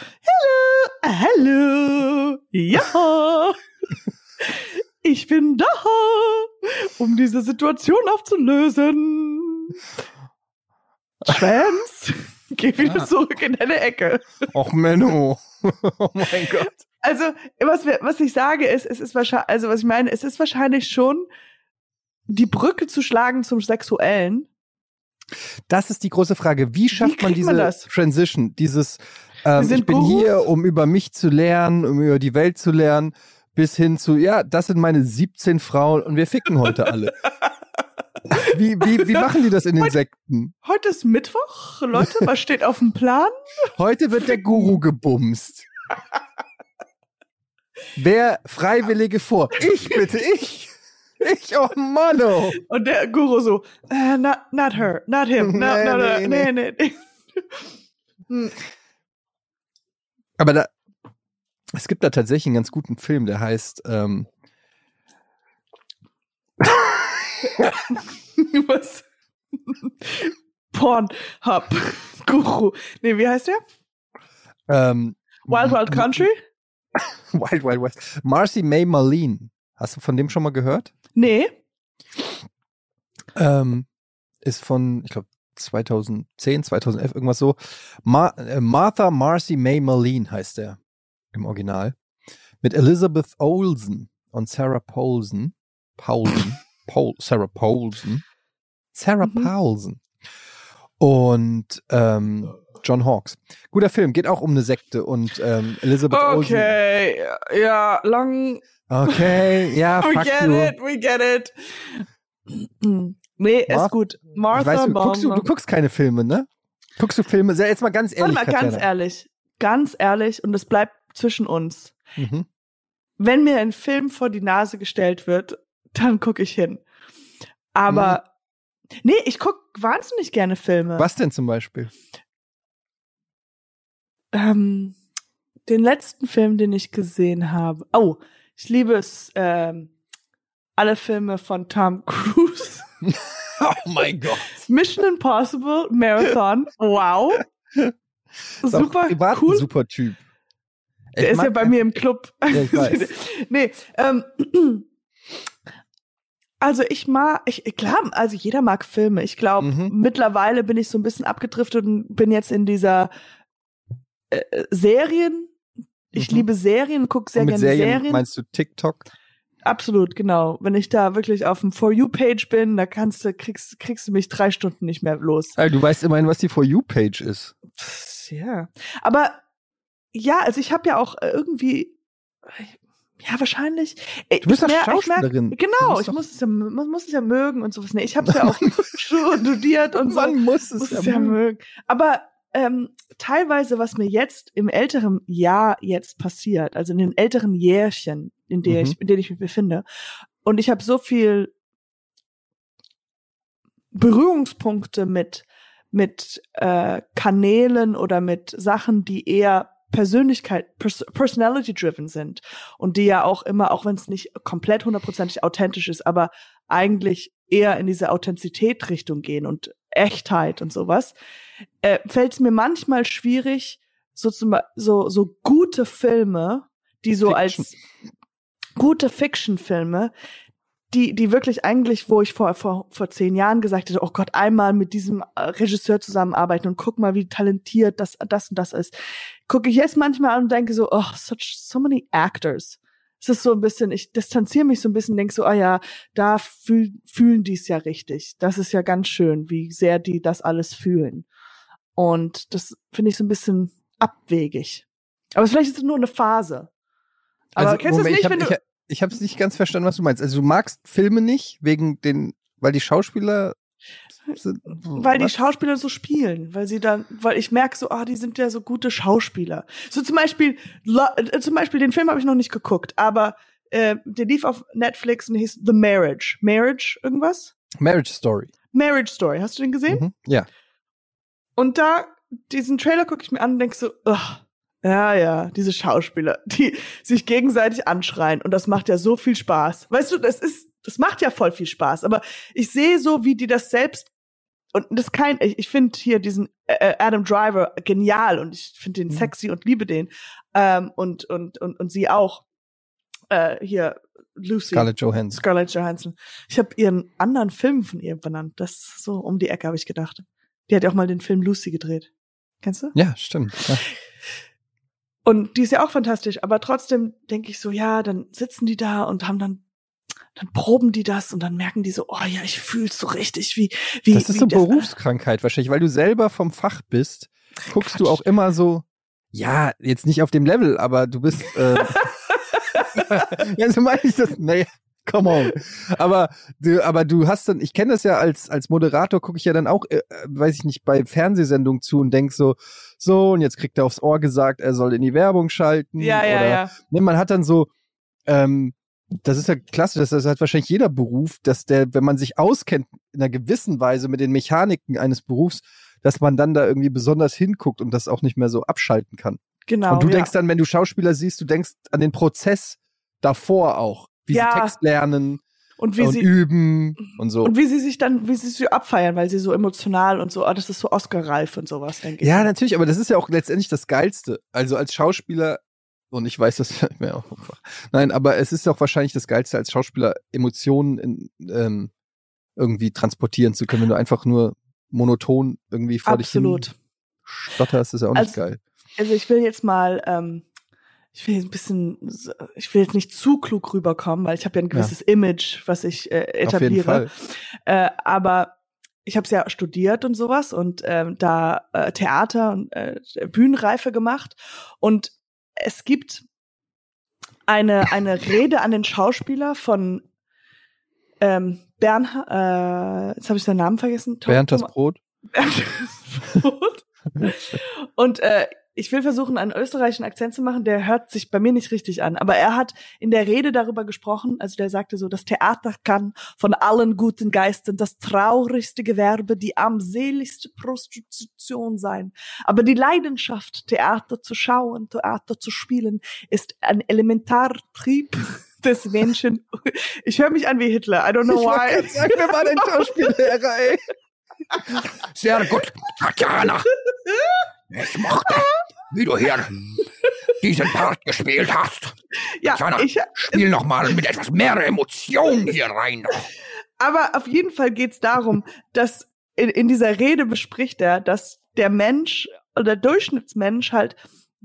Hallo, hallo. Ja. Ich bin da, um diese Situation aufzulösen. Schwänz, <laughs> geh wieder zurück in deine Ecke. Och, Menno. <laughs> Oh mein Gott. Also, was, wir, was ich sage ist, es ist wahrscheinlich, also was ich meine, es ist wahrscheinlich schon die Brücke zu schlagen zum Sexuellen. Das ist die große Frage. Wie schafft man kriegt diese man? Transition? Dieses, ähm, ich bin Gurus. hier, um über mich zu lernen, um über die Welt zu lernen, bis hin zu, ja, das sind meine 17 Frauen und wir ficken heute alle. <laughs> Wie, wie, wie machen die das in den Sekten? Heute ist Mittwoch, Leute, was steht auf dem Plan? Heute wird der Guru gebumst. Wer Freiwillige vor? Ich bitte, ich. Ich, oh Mann, oh. Und der Guru so, äh, not, not her, not him, no, <laughs> Nee, no, no, nee, nee, nee. nee. Hm. Aber da, es gibt da tatsächlich einen ganz guten Film, der heißt, ähm, <laughs> Was? Pornhub. <laughs> Guru. Nee, wie heißt der? ähm, Wild Wild Country? Wild Wild West. Marcy May Marlene. Hast du von dem schon mal gehört? Nee. Ähm, ist von, ich glaube, 2010, 2011, irgendwas so. Ma äh, Martha Marcy May Marlene heißt er im Original. Mit Elizabeth Olsen und Sarah Paulson. Paulson. <laughs> Paul, Sarah Paulson. Sarah Mhm. Paulson. Und ähm, John Hawkes. Guter Film, geht auch um eine Sekte und ähm, Elizabeth Olsen. Okay, ja, lang. Okay, ja, <laughs> We get you. it, we get it. Nee, Martha- ist gut. Martha weiß, du, guckst du, du guckst keine Filme, ne? Guckst du Filme? Jetzt mal ganz Warte ehrlich, mal, ganz Katjana. ehrlich. Ganz ehrlich, und es bleibt zwischen uns. Mhm. Wenn mir ein Film vor die Nase gestellt wird, dann gucke ich hin. Aber, nee, ich guck wahnsinnig gerne Filme. Was denn zum Beispiel? Ähm, den letzten Film, den ich gesehen habe. Oh, ich liebe es, ähm, alle Filme von Tom <laughs> Cruise. <laughs> Oh mein Gott. Mission Impossible, Marathon, wow. Super cool. super Typ. Der Ich ist ja bei mir im Club. Ja, ich weiß. <laughs> nee, ähm, <clears throat> also ich mag, ich, klar, also jeder mag Filme. Ich glaube, Mhm. mittlerweile bin ich so ein bisschen abgedriftet und bin jetzt in dieser äh, Serien. Ich Mhm. liebe Serien, gucke sehr gerne Serien, Serien. meinst du TikTok? Absolut, genau. Wenn ich da wirklich auf dem For You-Page bin, da kannst du, kriegst, kriegst du mich drei Stunden nicht mehr los. Also, du weißt immerhin, was die For You-Page ist. Pff, Ja. Aber ja, also ich habe ja auch äh, irgendwie, ja, wahrscheinlich. äh, Du bist ich doch mer- ich merk- Schauspielerin. Genau, ich muss es ja, man muss es ja mögen und sowas. Nee, ich habe es ja auch <laughs> studiert und so. Man muss es muss ja es ja mögen. Aber ähm, teilweise, was mir jetzt im älteren Jahr jetzt passiert, also in den älteren Jährchen, in, der Mhm. ich, in denen ich mich befinde, und ich habe so viel Berührungspunkte mit mit äh, Kanälen oder mit Sachen, die eher Persönlichkeit, pers personality driven sind und die ja auch immer, auch wenn es nicht komplett hundertprozentig authentisch ist, aber eigentlich eher in diese Authentizität-Richtung gehen und Echtheit und sowas, äh, fällt es mir manchmal schwierig, so, zum, so, so gute Filme, die so Fiction. als gute Fiction-Filme, die, die wirklich eigentlich, wo ich vor, vor, vor zehn Jahren gesagt hätte, oh Gott, einmal mit diesem äh, Regisseur zusammenarbeiten und guck mal, wie talentiert das, das und das ist. Gucke ich jetzt manchmal an und denke so, oh, such, so many actors. Es ist so ein bisschen, ich distanziere mich so ein bisschen, denke so, ah ja, da fühl, fühlen die es ja richtig. Das ist ja ganz schön, wie sehr die das alles fühlen. Und das finde ich so ein bisschen abwegig. Aber vielleicht ist es nur eine Phase. Aber kennst du es Also, nicht, ich hab, wenn du, ich, ich habe es nicht ganz verstanden, was du meinst. Also du magst Filme nicht wegen den, weil die Schauspieler weil die? Schauspieler so spielen, weil sie dann, weil ich merke so, ah, die sind ja so gute Schauspieler. So zum Beispiel, äh, zum Beispiel den Film habe ich noch nicht geguckt, aber äh, der lief auf Netflix und hieß The Marriage. Marriage irgendwas? Marriage Story. Marriage Story. Hast du den gesehen? Mhm. Ja. Und da diesen Trailer gucke ich mir an und denk so, ugh, ja, ja, diese Schauspieler, die sich gegenseitig anschreien und das macht ja so viel Spaß. Weißt du, das ist, das macht ja voll viel Spaß. Aber ich sehe so, wie die das selbst und das kein, ich, ich finde hier diesen äh, Adam Driver genial und ich finde den Mhm. sexy und liebe den ähm, und und und und sie auch äh, hier Lucy Scarlett Johansson. Scarlett Johansson. Ich habe ihren anderen Film von ihr benannt. Das so um die Ecke habe ich gedacht. Die hat ja auch mal den Film Lucy gedreht. Kennst du? Ja, stimmt. Ja. Und die ist ja auch fantastisch, aber trotzdem denke ich so, ja, dann sitzen die da und haben dann dann proben die das und dann merken die so, oh ja, ich fühl's so richtig, wie wie Das ist wie so Berufskrankheit wahrscheinlich, weil du selber vom Fach bist, guckst du Quatsch. auch immer so, ja, jetzt nicht auf dem Level, aber du bist, äh, <laughs> <laughs> ja, so meine ich das, naja, come on. Aber du, aber du hast dann, ich kenne das ja als, als Moderator, gucke ich ja dann auch, äh, weiß ich nicht, bei Fernsehsendungen zu und denk so, so, und jetzt kriegt er aufs Ohr gesagt, er soll in die Werbung schalten. Ja, ja, oder, ja. Ne, man hat dann so, ähm, das ist ja klasse, das, das hat wahrscheinlich jeder Beruf, dass der, wenn man sich auskennt in einer gewissen Weise mit den Mechaniken eines Berufs, dass man dann da irgendwie besonders hinguckt und das auch nicht mehr so abschalten kann. Genau. und du ja. denkst dann, wenn du Schauspieler siehst, du denkst an den Prozess davor auch, wie Ja. sie Text lernen und wie und sie üben und so. und wie sie sich dann, wie sie sich abfeiern, weil sie so emotional und so, oh, das ist so Oscar-reif und sowas, denke ich. Ja, natürlich, aber das ist ja auch letztendlich das Geilste. Also als Schauspieler, und ich weiß das <laughs> auch einfach. Nein, aber es ist auch wahrscheinlich das Geilste, als Schauspieler Emotionen in, ähm, irgendwie transportieren zu können, wenn du einfach nur monoton irgendwie vor Absolut. dich hin stotterst, ist ja auch nicht Also- geil. Also ich will jetzt mal, ähm, ich will jetzt ein bisschen, ich will jetzt nicht zu klug rüberkommen, weil ich habe ja ein gewisses Image, was ich äh, etabliere. Äh, aber ich habe es ja studiert und sowas und ähm, da äh, Theater und äh, Bühnenreife gemacht und es gibt eine eine Rede an den Schauspieler von ähm, Bernhard, äh, jetzt habe ich seinen Namen vergessen. Bernd das Brot. Brot. Und äh, ich will versuchen, einen österreichischen Akzent zu machen, der hört sich bei mir nicht richtig an. Aber er hat in der Rede darüber gesprochen, also der sagte so, das Theater kann von allen guten Geistern das traurigste Gewerbe, die armseligste Prostitution sein. Aber die Leidenschaft, Theater zu schauen, Theater zu spielen, ist ein Elementartrieb <laughs> des Menschen. Ich höre mich an wie Hitler. I don't know Ich why. gerade sagen, wer war denn Schauspiellehrer, ey? Sehr gut, Tatjana. Ich mochte, wie du hier diesen Part gespielt hast. Ja, Tatjana, ich, spiel noch mal mit etwas mehr Emotion hier rein. Aber auf jeden Fall geht's darum, dass in, in dieser Rede bespricht er, dass der Mensch oder der Durchschnittsmensch halt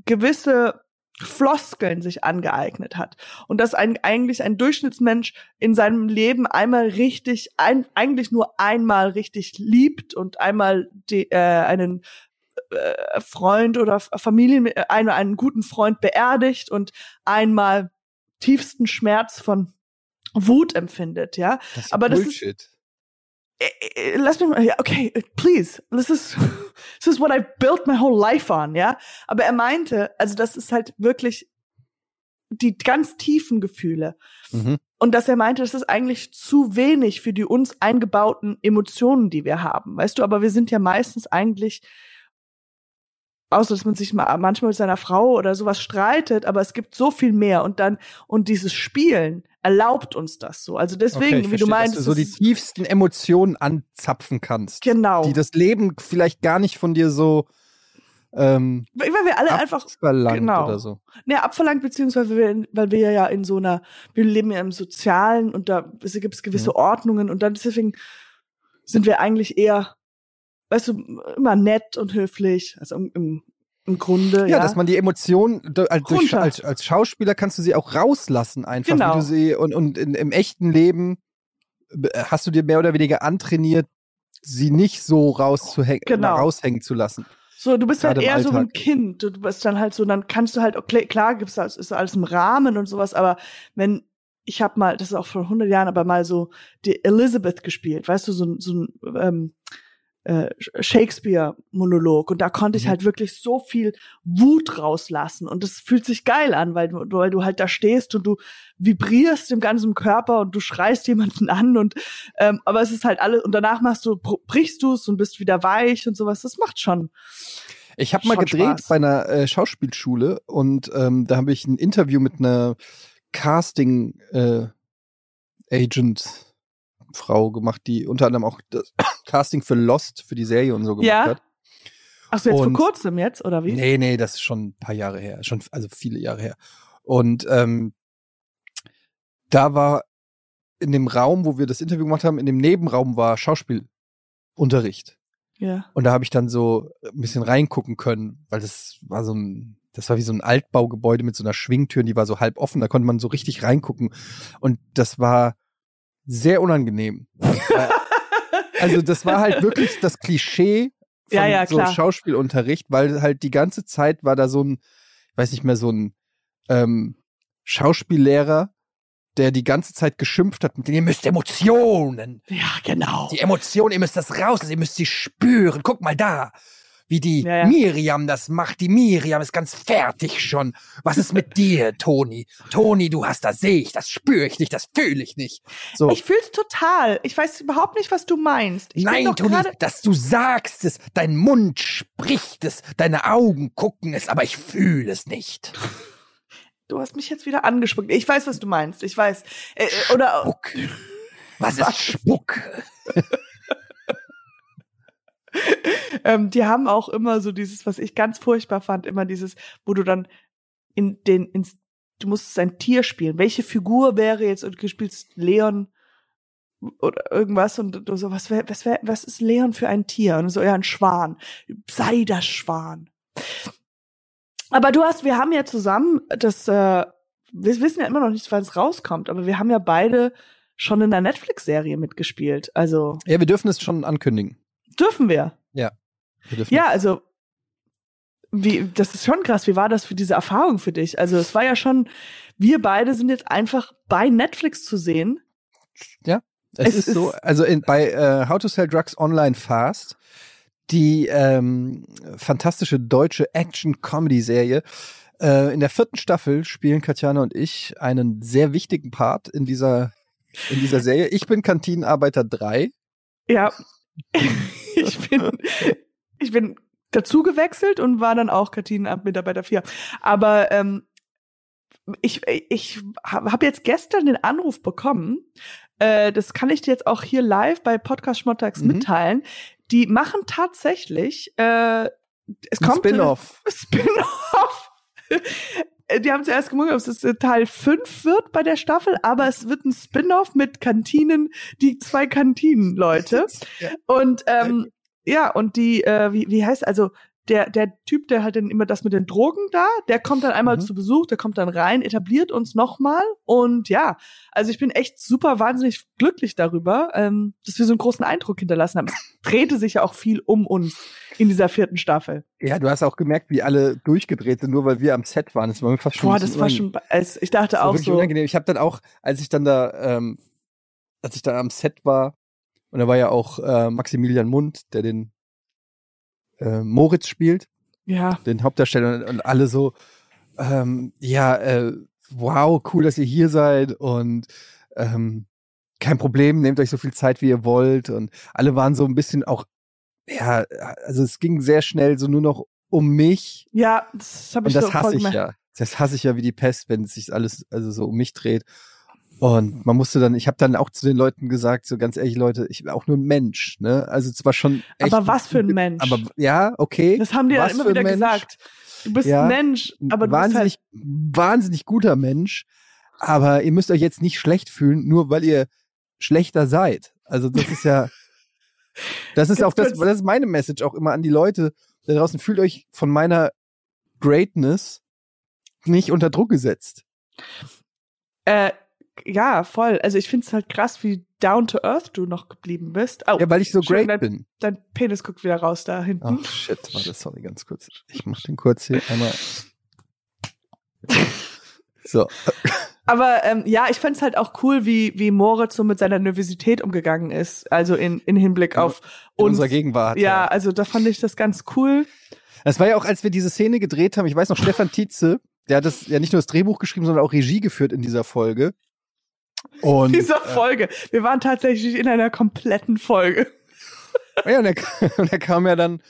gewisse Floskeln sich angeeignet hat und dass ein, eigentlich ein Durchschnittsmensch in seinem Leben einmal richtig, ein, eigentlich nur einmal richtig liebt und einmal die, äh, einen äh, Freund oder Familien, äh, einen, einen guten Freund beerdigt und einmal tiefsten Schmerz von Wut empfindet, ja. Das ist Aber das ist- Bullshit. Äh, äh, lass mich mal, okay, please, this is, <laughs> this is what I've built my whole life on, ja. Aber er meinte, also das ist halt wirklich die ganz tiefen Gefühle. Mhm. Und dass er meinte, das ist eigentlich zu wenig für die uns eingebauten Emotionen, die wir haben. Weißt du, aber wir sind ja meistens eigentlich, außer dass man sich mal manchmal mit seiner Frau oder sowas streitet, aber es gibt so viel mehr und dann, und dieses Spielen erlaubt uns das so. Also deswegen, Okay, wie du verstehe, meinst, dass du so die tiefsten Emotionen anzapfen kannst. genau. Die das Leben vielleicht gar nicht von dir so ähm, weil wir alle einfach abverlangt genau. oder so. ne, abverlangt, beziehungsweise wir, weil wir ja in so einer, wir leben ja im Sozialen und da gibt es gewisse Mhm. Ordnungen und dann deswegen sind wir eigentlich eher, weißt du, immer nett und höflich, also im, im, im Grunde, Ja, ja. dass man die Emotionen als, als, als Schauspieler kannst du sie auch rauslassen einfach, Genau. wie du sie und, und in, im echten Leben hast du dir mehr oder weniger antrainiert, sie nicht so rauszuhängen, Genau. raushängen zu lassen. So, du bist halt Gerade im eher so ein. Kind. Du bist dann halt so, dann kannst du halt, okay, klar gibt's das, ist alles im Rahmen und sowas, aber wenn, ich habe mal, das ist auch vor 100 Jahren, aber mal so die Elizabeth gespielt, weißt du, so, ein- so ein ähm, äh, Shakespeare-Monolog und da konnte ich Mhm. halt wirklich so viel Wut rauslassen und das fühlt sich geil an, weil du, weil du halt da stehst und du vibrierst im ganzen Körper und du schreist jemanden <laughs> an und ähm, aber es ist halt alles und danach machst du br- brichst du es und bist wieder weich und sowas. Das macht schon. Ich habe mal gedreht Spaß. bei einer äh, Schauspielschule und ähm, da habe ich ein Interview mit einer Casting äh, Agent Frau gemacht, die unter anderem auch das <coughs> Casting für Lost für die Serie und so gemacht Ja. hat. Ach so, jetzt Und- vor kurzem jetzt oder wie? Nee, nee, das ist schon ein paar Jahre her, schon also viele Jahre her. Und ähm, da war in dem Raum, wo wir das Interview gemacht haben, in dem Nebenraum war Schauspielunterricht. Ja. Und da habe ich dann so ein bisschen reingucken können, weil das war so ein, das war wie so ein Altbaugebäude mit so einer Schwingtür, die war so halb offen, da konnte man so richtig reingucken. Und das war sehr unangenehm. <laughs> Also das war halt wirklich das Klischee von Ja, ja, so klar. Schauspielunterricht, weil halt die ganze Zeit war da so ein, ich weiß nicht mehr, so ein ähm, Schauspiellehrer, der die ganze Zeit geschimpft hat mit Ihr müsst Emotionen. Ja, genau. Die Emotionen, ihr müsst das rauslassen, ihr müsst sie spüren. Guck mal da, wie die Ja, ja. Miriam das macht. Die Miriam ist ganz fertig schon. Was ist mit dir, Toni? Toni, du hast das sehe ich, das spüre ich nicht, das fühle ich nicht. so. Ich fühl's total. Ich weiß überhaupt nicht, was du meinst. Ich Nein, Toni, dass du sagst es, dein Mund spricht es, deine Augen gucken es, aber ich fühle es nicht. Du hast mich jetzt wieder angespuckt. Ich weiß, was du meinst. Ich weiß. Äh, äh, oder Spuck. Was ist Spuck? <laughs> ähm, die haben auch immer so dieses, was ich ganz furchtbar fand, immer dieses, wo du dann in den ins du musst ein Tier spielen. Welche Figur wäre jetzt und du spielst Leon oder irgendwas und du so was wär, was wär, was ist Leon für ein Tier und so ja ein Schwan. Sei das Schwan. Aber du hast, wir haben ja zusammen das, äh, wir wissen ja immer noch nicht, wann es rauskommt, aber wir haben ja beide schon in der Netflix-Serie mitgespielt. Also ja, wir dürfen es schon ankündigen. Dürfen wir. Wir dürfen Ja, also wie, das ist schon krass. Wie war das für diese Erfahrung für dich? Also es war ja schon, wir beide sind jetzt einfach bei Netflix zu sehen. Es, Es ist, ist- so, also in, bei äh, How to Sell Drugs Online Fast, die ähm, fantastische deutsche Action-Comedy-Serie. Äh, in der vierten Staffel spielen Katjana und ich einen sehr wichtigen Part in dieser, in dieser Serie. Ich bin Kantinenarbeiter 3. Ja, <laughs> ich bin, ich bin dazu gewechselt und war dann auch Kantinenmitarbeiter 4. Aber ähm, ich, ich habe hab jetzt gestern den Anruf bekommen, äh, das kann ich dir jetzt auch hier live bei Podcast Schmottags Mhm. mitteilen. Die machen tatsächlich, äh, es Ein kommt Spin-off. <laughs> Spin-off. Äh, Die haben zuerst gemunkelt, ob es äh, Teil 5 wird bei der Staffel, aber es wird ein Spin-off mit Kantinen, die zwei Kantinen-Leute. Ja. Und ähm, ja, und die, äh, wie, wie heißt, also der, der Typ, der halt dann immer das mit den Drogen da, der kommt dann einmal Mhm. zu Besuch, der kommt dann rein, etabliert uns nochmal. Und ja, also ich bin echt super wahnsinnig glücklich darüber, ähm, dass wir so einen großen Eindruck hinterlassen haben. Es <laughs> drehte sich ja auch viel um uns in dieser vierten Staffel. Ja, du hast auch gemerkt, wie alle durchgedreht sind, nur weil wir am Set waren. Das war mir fast schon Boah, das war schon, als ich dachte Das war auch wirklich so. unangenehm. Ich habe dann auch, als ich dann da, ähm, als ich da am Set war, und da war ja auch äh, Maximilian Mund, der den äh, Moritz spielt, Ja, den Hauptdarsteller, und, und alle so, ähm, ja, äh, wow, cool, dass ihr hier seid und ähm, kein Problem, nehmt euch so viel Zeit, wie ihr wollt. Und alle waren so ein bisschen auch, ja, also es ging sehr schnell so nur noch um mich ja, das habe und ich das so hasse ich ja. Das hasse ich ja wie die Pest, wenn es sich alles also so um mich dreht. Und man musste dann, ich habe dann auch zu den Leuten gesagt, so ganz ehrlich, Leute, ich bin auch nur ein Mensch, ne? Also zwar schon echt, Aber was für ein <laughs> Mensch. Aber ja, okay. Das haben die dann was immer wieder Mensch. gesagt. Du bist Ja, ein Mensch, aber du bist wahnsinnig, halt, wahnsinnig guter Mensch. Aber ihr müsst euch jetzt nicht schlecht fühlen, nur weil ihr schlechter seid. Also das ist ja, <laughs> das ist auch das, das ist meine Message auch immer an die Leute da draußen. Fühlt euch von meiner Greatness nicht unter Druck gesetzt. äh, ja, voll. Also ich finde es halt krass, wie down to earth du noch geblieben bist. Oh, Ja, weil ich so schön, great dein, bin. dein Penis guckt wieder raus da hinten. Oh shit, warte, sorry, ganz kurz. Ich mach den kurz hier einmal. So, Aber ähm, ja, ich fand's halt auch cool, wie, wie Moritz so mit seiner Nervosität umgegangen ist. Also in, in Hinblick In- auf in uns. unserer Gegenwart. Ja, also da fand ich das ganz cool. Das war ja auch, als wir diese Szene gedreht haben, ich weiß noch, Stefan Tietze, der hat das ja nicht nur das Drehbuch geschrieben, sondern auch Regie geführt in dieser Folge. Und Dieser Folge. Wir waren tatsächlich in einer kompletten Folge. <laughs> Ja, und er, und er kam ja dann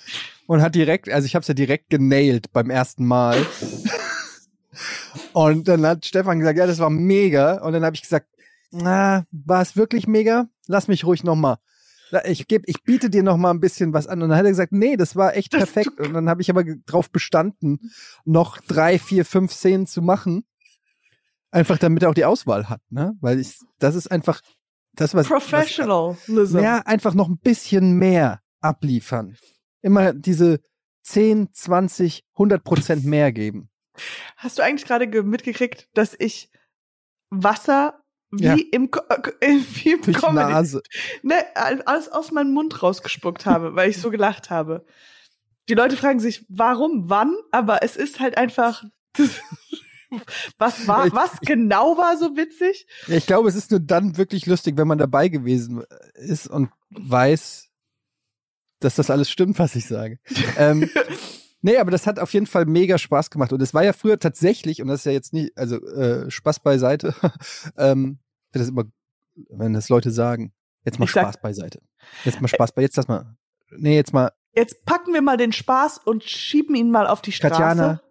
und hat direkt, also ich habe es ja direkt genailt beim ersten Mal. Und dann hat Stefan gesagt, ja, das war mega. Und dann habe ich gesagt, na, war es wirklich mega? Lass mich ruhig noch mal. Ich geb, ich biete dir noch mal ein bisschen was an. Und dann hat er gesagt, nee, das war echt perfekt. Und dann habe ich aber drauf bestanden, noch drei, vier, fünf Szenen zu machen. Einfach damit er auch die Auswahl hat, ne? Weil ich, das ist einfach das, was, was Professionalism. ja, einfach noch ein bisschen mehr abliefern. Immer diese 10, 20, 100 Prozent mehr geben. Hast du eigentlich gerade ge- mitgekriegt, dass ich Wasser wie Ja. im, äh, <laughs> wie im Durch Comedy, Nase. ne, alles aus meinem Mund rausgespuckt habe, weil ich so gelacht habe. Die Leute fragen sich, warum, wann, aber es ist halt einfach, <laughs> was war, was genau war so witzig? Ja, ich glaube, es ist nur dann wirklich lustig, wenn man dabei gewesen ist und weiß, dass das alles stimmt, was ich sage. ähm, <laughs> nee, aber das hat auf jeden Fall mega Spaß gemacht. Und es war ja früher tatsächlich, und das ist ja jetzt nicht, also äh, Spaß beiseite, <laughs> ähm, das immer, wenn das Leute sagen, jetzt mal Ich sag- Spaß beiseite. Jetzt mal Spaß bei, jetzt das mal, nee, jetzt mal Jetzt packen wir mal den Spaß und schieben ihn mal auf die Straße. Katjana, ga,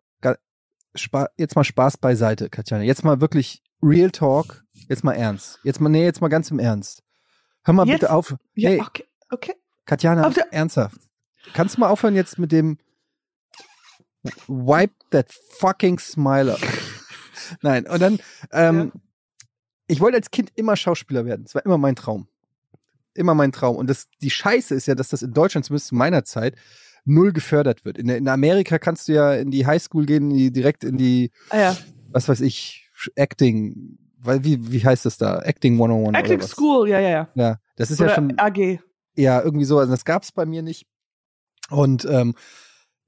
Spa jetzt mal Spaß beiseite, Katjana. Jetzt mal wirklich Real Talk. Jetzt mal ernst. Jetzt mal, nee, jetzt mal ganz im Ernst. Hör mal Jetzt? bitte auf. Ja, hey, okay, okay. Katjana, auf ernsthaft. Kannst du mal aufhören jetzt mit dem Wipe that fucking smile up. <laughs> Nein, und dann, ähm, ich wollte als Kind immer Schauspieler werden. Das war immer mein Traum. Immer mein Traum. Und das, die Scheiße ist ja, dass das in Deutschland, zumindest zu meiner Zeit, null gefördert wird. In, in Amerika kannst du ja in die Highschool gehen, in die, direkt in die, Ah, ja. was weiß ich, Acting, weil, wie, wie heißt das da? Acting 101 Acting oder was? School, ja, ja, ja. Ja, das ist Oder ja schon, AG. ja, irgendwie so, also das gab's bei mir nicht. Und ähm,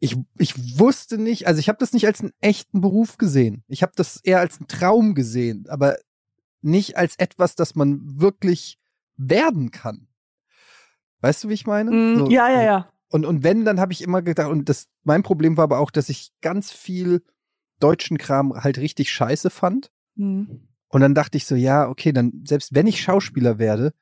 ich, ich wusste nicht, also ich habe das nicht als einen echten Beruf gesehen. Ich habe das eher als einen Traum gesehen, aber nicht als etwas, das man wirklich werden kann. Weißt du, wie ich meine? Mm, So, ja, ja, ja. Und, und wenn, dann habe ich immer gedacht, und das, mein Problem war aber auch, dass ich ganz viel deutschen Kram halt richtig scheiße fand. Hm. Und dann dachte ich so, ja, okay, dann, selbst wenn ich Schauspieler werde,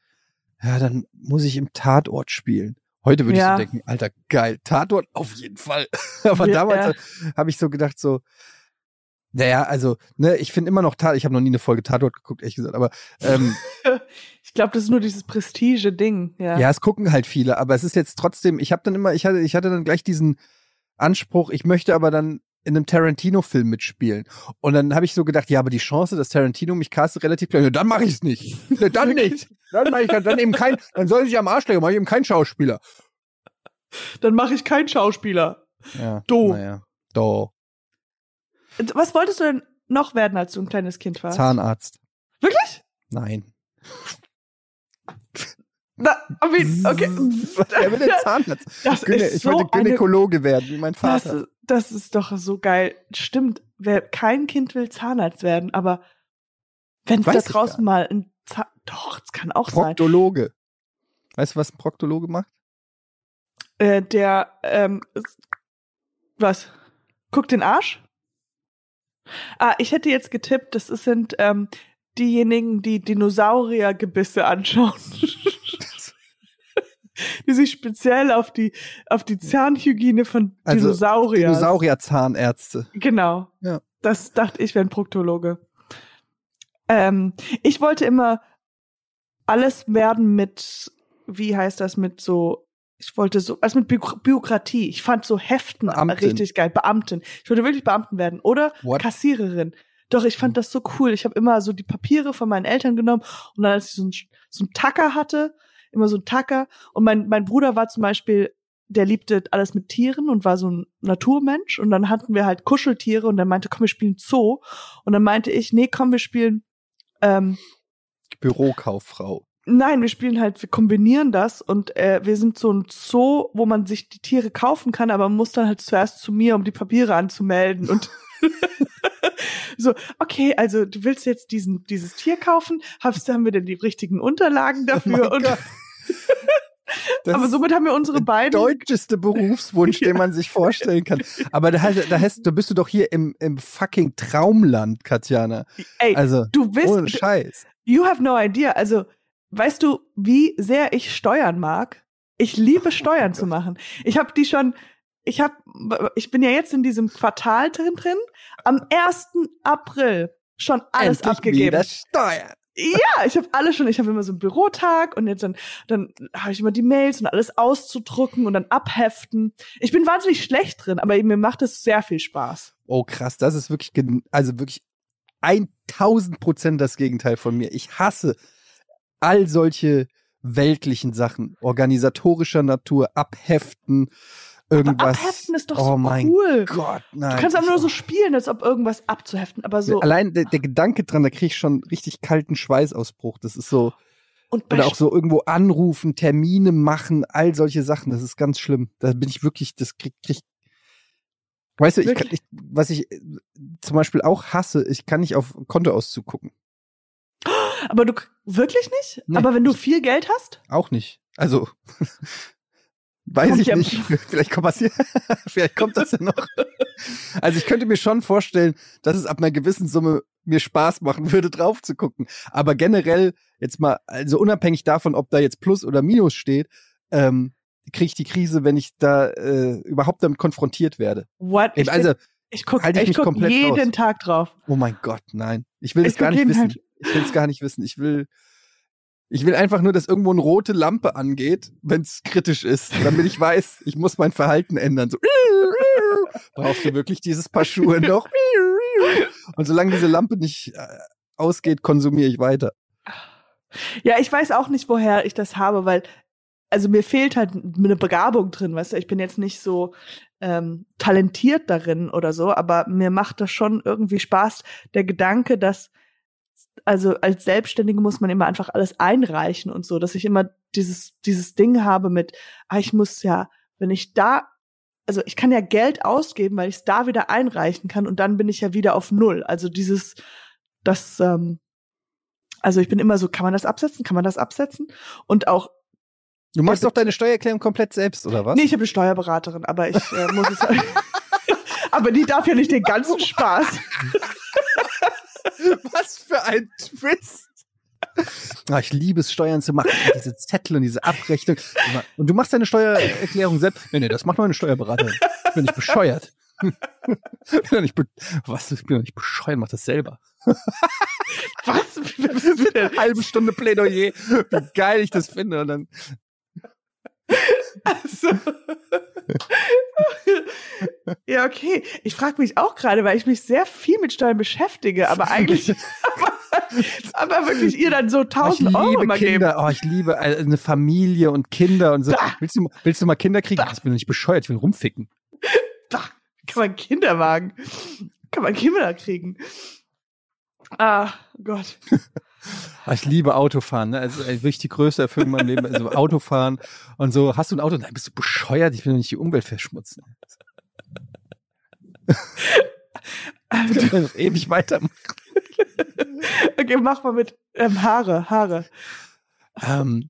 ja, dann muss ich im Tatort spielen. Heute würde Ja. ich so denken, Alter, geil, Tatort auf jeden Fall. <laughs> Aber Ja, damals habe ich so gedacht, so, naja, also, ne, ich finde immer noch Tatort, ich habe noch nie eine Folge Tatort geguckt, ehrlich gesagt, aber ähm, <laughs> Ich glaube, das ist nur dieses Prestige-Ding. Ja. ja, es gucken halt viele, aber es ist jetzt trotzdem, ich habe dann immer, ich hatte, ich hatte dann gleich diesen Anspruch, ich möchte aber dann in einem Tarantino-Film mitspielen. Und dann habe ich so gedacht, ja, aber die Chance, dass Tarantino mich castet, relativ klein. Ja, dann mache ich es nicht. Ja, dann <laughs> nicht. Dann mache ich dann eben kein, dann soll ich am Arsch legen, mache ich eben kein Schauspieler. Dann mache ich keinen Schauspieler. Ja. Do. Naja. Do. Was wolltest du denn noch werden, als du ein kleines Kind warst? Zahnarzt. Wirklich? Nein. Na, mean, okay. Wer <laughs> will denn Zahnarzt? Das Gynä ist ich wollte eine Gynäkologe werden, wie mein Das, Vater. ist- das ist doch so geil. Stimmt, wer, kein Kind will Zahnarzt werden, aber wenn es da draußen mal ein Zahn... Doch, das kann auch sein. Proktologe. Weißt du, was ein Proktologe macht? Äh, der, ähm, was? Guckt den Arsch? Ah, ich hätte jetzt getippt, das sind ähm, diejenigen, die Dinosauriergebisse anschauen. <laughs> die sich speziell auf die, auf die Zahnhygiene von Also, Dinosauriern. Dinosaurier-Zahnärzte. Genau. Ja. Das dachte ich, wäre ein Proktologe. Ähm, ich wollte immer alles werden mit, wie heißt das, mit so, ich wollte so, also mit Bü Bürokratie. Ich fand so Heften Beamtin. richtig geil. Beamtin. Ich wollte wirklich Beamten werden. Oder What? Kassiererin. Doch, ich fand das so cool. Ich habe immer so die Papiere von meinen Eltern genommen und dann, als ich so einen so einen Tacker hatte, immer so einen Tacker. Und mein, mein Bruder war zum Beispiel, der liebte alles mit Tieren und war so ein Naturmensch. Und dann hatten wir halt Kuscheltiere und dann meinte, komm, wir spielen Zoo. Und dann meinte ich, nee, komm, wir spielen, ähm, Bürokauffrau. Nein, wir spielen halt, wir kombinieren das und äh, wir sind so ein Zoo, wo man sich die Tiere kaufen kann, aber man muss dann halt zuerst zu mir, um die Papiere anzumelden und <laughs> so, okay, also du willst jetzt diesen, dieses Tier kaufen, hast, haben wir denn die richtigen Unterlagen dafür Oh und <laughs> aber somit haben wir unsere der beiden deutscheste Berufswunsch, <laughs> den man sich vorstellen kann. Aber da, da, heißt, da bist du doch hier im, im fucking Traumland, Katjana. ey, Also, du bist ohne Scheiß. You have no idea. Also, weißt du, wie sehr ich Steuern mag? Ich liebe Steuern zu machen. Ich habe die schon, ich habe, ich bin ja jetzt in diesem Quartal drin drin. Am 1. April schon alles Endlich abgegeben. wieder Steuern. Ja, ich habe alles schon. Ich habe immer so einen Bürotag und jetzt dann, dann habe ich immer die Mails und alles auszudrucken und dann abheften. Ich bin wahnsinnig schlecht drin, aber mir macht es sehr viel Spaß. Oh krass, das ist wirklich, also wirklich 1000 Prozent das Gegenteil von mir. Ich hasse all solche weltlichen Sachen, organisatorischer Natur, abheften, irgendwas. Aber abheften ist doch oh so mein cool. Gott, nein. Du kannst aber Ich- nur so spielen, als ob irgendwas abzuheften, aber so. Allein der, der Gedanke dran, da kriege ich schon richtig kalten Schweißausbruch. Das ist so, Und oder auch so irgendwo anrufen, Termine machen, all solche Sachen. Das ist ganz schlimm. Da bin ich wirklich, das krieg, krieg Weißt du, ich, kann, ich, was ich äh, zum Beispiel auch hasse, ich kann nicht auf Kontoauszug gucken. Aber du wirklich nicht? Nee. Aber wenn du viel Geld hast? Auch nicht. Also, <laughs> weiß Kommt ich ja- nicht. <laughs> Vielleicht kommt das hier, <laughs> vielleicht kommt das ja noch. Also ich könnte mir schon vorstellen, dass es ab einer gewissen Summe mir Spaß machen würde, drauf zu gucken. Aber generell, jetzt mal, also unabhängig davon, ob da jetzt Plus oder Minus steht, ähm, kriege ich die Krise, wenn ich da äh, überhaupt damit konfrontiert werde. What? Eben, also, ich guck, halte ich ich guck jeden raus. Tag drauf. oh mein Gott, nein. Ich will Ich es gar nicht wissen. Tag. Ich will es gar nicht wissen. Ich will, ich will einfach nur, dass irgendwo eine rote Lampe angeht, wenn es kritisch ist, damit ich weiß, ich muss mein Verhalten ändern. So, <laughs> brauchst du wirklich dieses Paar Schuhe noch? Und solange diese Lampe nicht äh, ausgeht, konsumiere ich weiter. Ja, ich weiß auch nicht, woher ich das habe, weil also mir fehlt halt eine Begabung drin, weißt du, ich bin jetzt nicht so ähm, talentiert darin oder so, aber mir macht das schon irgendwie Spaß, der Gedanke, dass also als Selbstständige muss man immer einfach alles einreichen und so, dass ich immer dieses dieses Ding habe mit, ah, ich muss ja, wenn ich da also ich kann ja Geld ausgeben, weil ich es da wieder einreichen kann und dann bin ich ja wieder auf Null. Also dieses, das, ähm, also ich bin immer so, kann man das absetzen, kann man das absetzen? Und auch, Du machst Ja, doch deine Steuererklärung komplett selbst, oder was? nee, ich habe eine Steuerberaterin, aber ich äh, muss es, <laughs> <laughs> aber die darf ja nicht den ganzen Spaß. <laughs> <laughs> Was für ein Twist! Ah, ich liebe es, Steuern zu machen. Diese Zettel und diese Abrechnung. Und du machst deine Steuererklärung selbst. Nee, nee, das macht meine Steuerberaterin. Ich bin nicht bescheuert. bin doch nicht be Was? Ich bin doch nicht bescheuert, mach das selber. Was? Bist du denn? Eine halbe Stunde Plädoyer. Wie geil ich das finde. Und dann, Also. ja, okay. Ich frage mich auch gerade, weil ich mich sehr viel mit Steuern beschäftige, aber eigentlich, aber, <laughs> aber wirklich ihr dann so oh, ich 1000 Euro liebe immer geben. Kinder. Oh, ich liebe äh, eine Familie und Kinder und so. Da. Willst du, willst du mal Kinder kriegen? Ich bin doch nicht bescheuert, ich will rumficken. Kann man Kinderwagen? Kann man Kinder kriegen? Ah, Gott. Ah, Ich liebe Autofahren, ne? Also wirklich die größte Erfüllung in meinem Leben. Also Autofahren und so. Hast du ein Auto? Nein, bist du bescheuert? Ich will doch nicht die Umwelt verschmutzen. <laughs> Wir können noch ewig weitermachen. Okay, mach mal mit ähm, Haare, Haare. Ähm,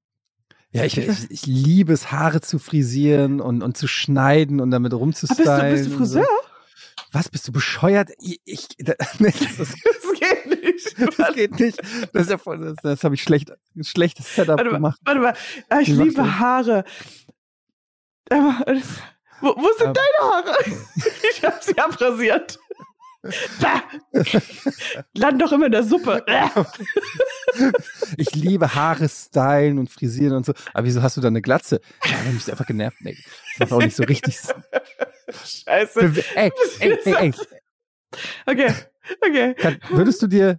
ja, ich, ich, ich liebe es, Haare zu frisieren und, und zu schneiden und damit Ah, rumzustylen. bist du, bist du Friseur? So. Was, bist du bescheuert? Ich, ich <laughs> das, Das geht nicht. das geht nicht. Das, ist ja voll, das, das habe ich schlecht, schlechtes Setup Warte mal, gemacht. warte mal. Ah, ich machst liebe du? Haare. Äh, wo, wo sind Ähm. deine Haare? <laughs> Ich hab sie abrasiert. Bah. Land doch immer in der Suppe. Ich liebe Haare stylen und frisieren und so. Aber wieso hast du da eine Glatze? Ja, dann bist du einfach genervt. Nee, das macht auch nicht so richtig. Scheiße. Ey, ey, ey, ey. Okay, okay. Kann, würdest du dir,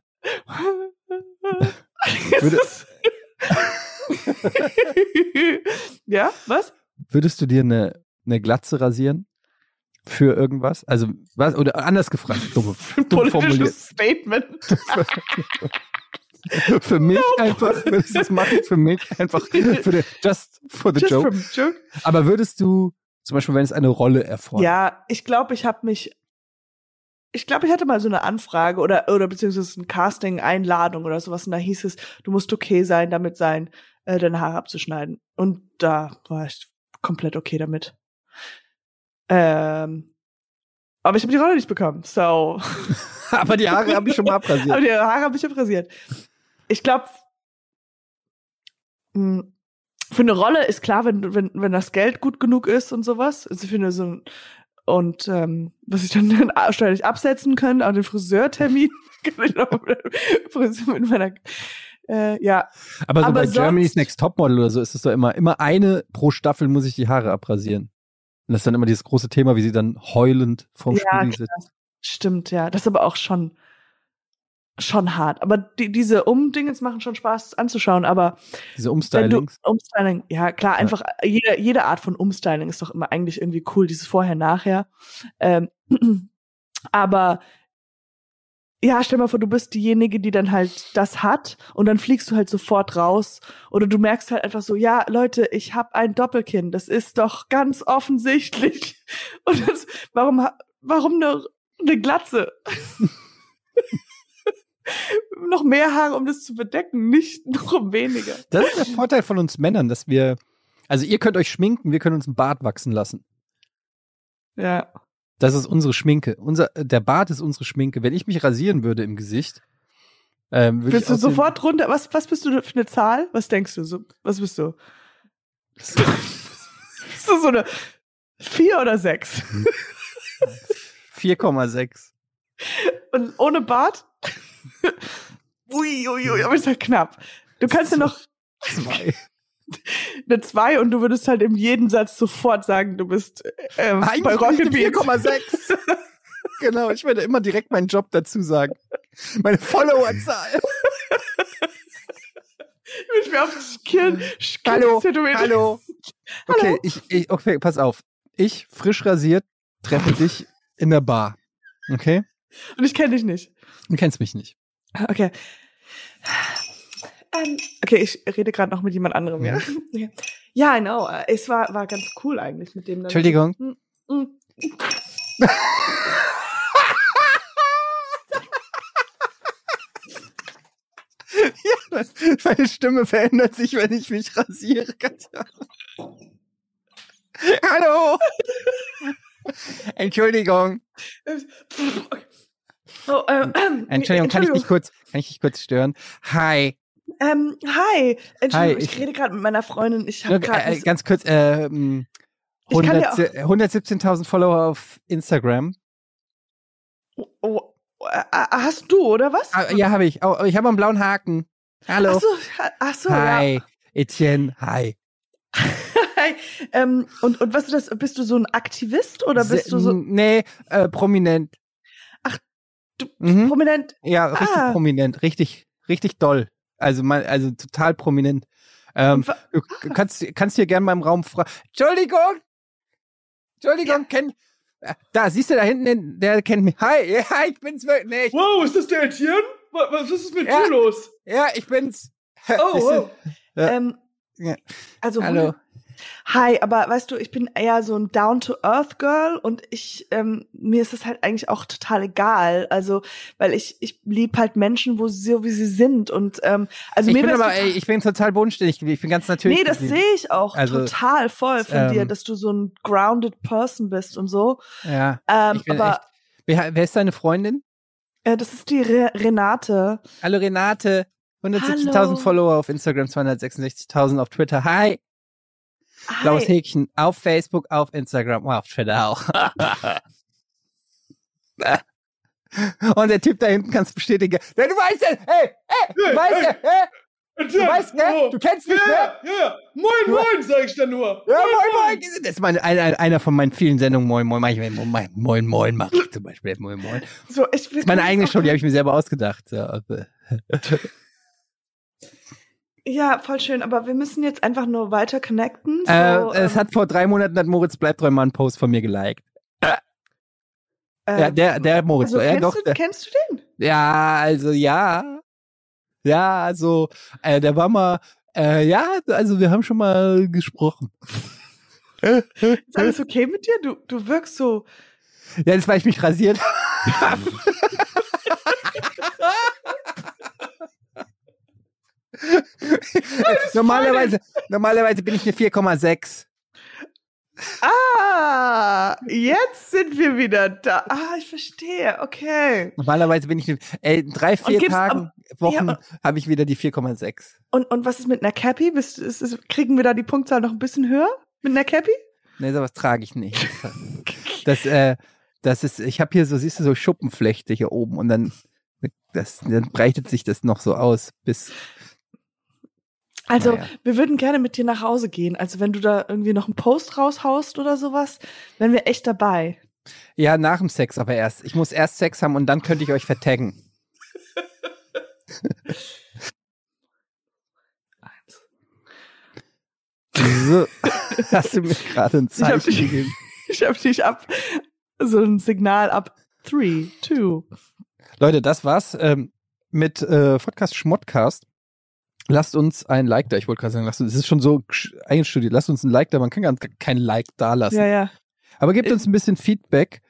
würde, <laughs> ja, was? würdest du dir eine, eine Glatze rasieren? Für irgendwas? Also, was, oder anders gefragt, dumme, dumm <laughs> formuliert. Politisches Statement. <laughs> Für mich einfach, würdest du das machen? Für mich einfach, für den, just for the Just joke. from joke. Aber würdest du, zum Beispiel, wenn es eine Rolle erfordert, Ja, ich glaube, ich habe mich. Ich glaube, ich hatte mal so eine Anfrage oder oder beziehungsweise ein Casting, Einladung oder sowas und da hieß es, du musst okay sein, damit sein, äh, deine Haare abzuschneiden. Und da war ich komplett okay damit. Ähm, aber ich habe die Rolle nicht bekommen, so. <laughs> aber die Haare habe ich schon mal aber abrasiert. die Haare habe ich abrasiert. Ich glaube, für eine Rolle ist klar, wenn, wenn, wenn das Geld gut genug ist und sowas. Also für eine so und ähm, was ich dann <laughs> steuerlich absetzen kann, auch den Friseurtermin <laughs> mit meiner äh, ja, Aber so aber bei Germany's Next Topmodel oder so ist es doch immer, immer eine pro Staffel muss ich die Haare abrasieren. Und das ist dann immer dieses große Thema, wie sie dann heulend vorm Ja, Spiegel klar. sitzt. stimmt, ja. Das ist aber auch schon schon hart. Aber die, diese Umdingens machen schon Spaß anzuschauen, aber Diese Wenn du Umstylings. Umstyling, ja klar, einfach jede, jede Art von Umstyling ist doch immer eigentlich irgendwie cool, dieses Vorher, Nachher. Ähm, <clears throat> aber ja, stell mal vor, du bist diejenige, die dann halt das hat und dann fliegst du halt sofort raus oder du merkst halt einfach so, ja, Leute, ich habe ein Doppelkinn, das ist doch ganz offensichtlich. <laughs> Und das, warum, warum eine, eine Glatze? <laughs> noch mehr Haare, um das zu bedecken, nicht <laughs> noch weniger. Das ist der Vorteil von uns Männern, dass wir, also ihr könnt euch schminken, wir können uns einen Bart wachsen lassen. Ja. Das ist unsere Schminke. Unser, der Bart ist unsere Schminke. Wenn ich mich rasieren würde im Gesicht, ähm, würde ich Bist du sofort runter? Was, was bist du für eine Zahl? Was denkst du? So, was bist du? <laughs> Bist du so eine vier oder sechs? 4,6. Und ohne Bart? <laughs> ui, ui, ui, aber ist ja knapp. Du kannst ja noch Zwei. <laughs> eine zwei und du würdest halt in jedem Satz sofort sagen, du bist ähm, bei Rocket Beans. 4,6. <laughs> genau, ich werde immer direkt meinen Job dazu sagen. Meine Followerzahl. Ich will auf Skin, Skin Hallo, <laughs> hallo. Okay, ich, ich, okay, pass auf. Ich, frisch rasiert, treffe dich in der Bar. Okay? Und ich kenne dich nicht. Du kennst mich nicht. Okay. Ähm, okay, ich rede gerade noch mit jemand anderem, ja. <laughs> Ja, ja I know. Äh, Es war, war ganz cool eigentlich mit dem. dann- Entschuldigung. Hm, hm. <laughs> Meine Stimme verändert sich, wenn ich mich rasiere. Katja. <laughs> Hallo. Entschuldigung. Oh, ähm, ähm, Entschuldigung, kann ich dich kurz, kann ich dich kurz stören? Hi. Ähm, hi. Entschuldigung, Hi, ich, ich- rede gerade mit meiner Freundin. Ich habe Äh, gerade. äh, ganz kurz, ähm, Ich kann 100 ja 117.000 Follower auf Instagram. oh, oh, äh, hast du oder was? Ah, ja, habe ich. Oh, ich habe einen blauen Haken. Hallo. Ach so, ach so, Hi. Etienne, hi. ja. Hi. Ähm, und und was ist das? Bist du so ein Aktivist oder bist Se- du so Nee, äh, prominent. du, Mhm. prominent? Ja, richtig Ah. prominent, richtig, richtig doll. Also mal, also total prominent. Ähm, du kannst, kannst hier gerne mal im Raum fragen. Entschuldigung! Entschuldigung, kenn, Da, siehst du da hinten, den, der kennt mich. Hi, <laughs> ja, ich bin's wirklich. Nee, ich, Wow, ist das der Etienne? Was, was ist mit Ja. dir los? ja, ich bin's. <laughs> Oh, wow. Ja. Ähm, Ja. Also Hallo. Hi, aber weißt du, ich bin eher so ein Down-to-Earth-Girl und ich, ähm, mir ist es halt eigentlich auch total egal. Also, weil ich, ich lieb halt Menschen, wo sie so wie sie sind. Und ähm, also Ich mir bin aber, total- ey, ich bin total bodenständig geblieben. Ich bin ganz natürlich. Nee, das sehe ich auch Also, total voll von ähm, dir, dass du so ein grounded Person bist und so. Ja. Ähm, aber Wer, wer ist deine Freundin? äh, das ist die Re Renate. Hallo Renate. 170.000 Hallo. Follower auf Instagram, 266.000 auf Twitter. Hi. Blaues Hi. Häkchen auf Facebook, auf Instagram, auf Twitter auch. <laughs> Und der Typ da hinten kann es bestätigen. Ja, du weißt ja, hey, hey, du weißt ja, hey, du weißt, ne? Du kennst mich, Ja, ne? ja. Moin, moin, sag ich dann nur. Ja, moin, moin. Das ist meine, einer, einer von meinen vielen Sendungen. Moin, moin, mach ich, moin, moin, moin, mach ich zum Beispiel. Moin, moin. So, ich meine eigene Show, die habe ich mir selber ausgedacht. Ja, <laughs> Ja, voll schön, aber wir müssen jetzt einfach nur weiter connecten. So, äh, es ähm, hat vor drei Monaten hat Moritz Bleibtreu mal einen Post von mir geliked. äh, Ja, der, der Moritz, also ja, kennst, doch. du, Der, kennst du den? ja, also ja. Ja, also, äh, der war mal, äh, ja, also wir haben schon mal gesprochen. Ist alles okay mit dir? Du, du wirkst so. Ja, das war ich mich rasiert <laughs> <laughs> normalerweise, normalerweise bin ich eine 4,6. Ah, jetzt sind wir wieder da. Ah, ich verstehe. Okay. Normalerweise bin ich eine, ey, in drei, vier Tagen, Wochen ja. habe ich wieder die 4,6. Und, und was ist mit einer Cappy? Bist, ist, ist, kriegen wir da die Punktzahl noch ein bisschen höher? Mit einer Cappy? Nee, sowas trage ich nicht. <laughs> Das, äh, das ist, ich habe hier so, siehst du, so Schuppenflechte hier oben und dann, das, dann breitet sich das noch so aus bis, Also, Naja. wir würden gerne mit dir nach Hause gehen. Also, wenn du da irgendwie noch einen Post raushaust oder sowas, wären wir echt dabei. ja, nach dem Sex aber erst. Ich muss erst Sex haben und dann könnte ich euch vertaggen. So, hast du mir gerade ein Zeichen gegeben? Ich hab dich ab, so ein Signal ab. Three, two. Leute, das war's ähm, mit äh, Podcast Schmottcast. Lasst uns ein Like da. Ich wollte gerade sagen, lasst uns, es ist schon so einstudiert. Lasst uns ein Like da. Man kann gar kein Like da lassen. Ja, ja. Aber gebt Ich- uns ein bisschen Feedback.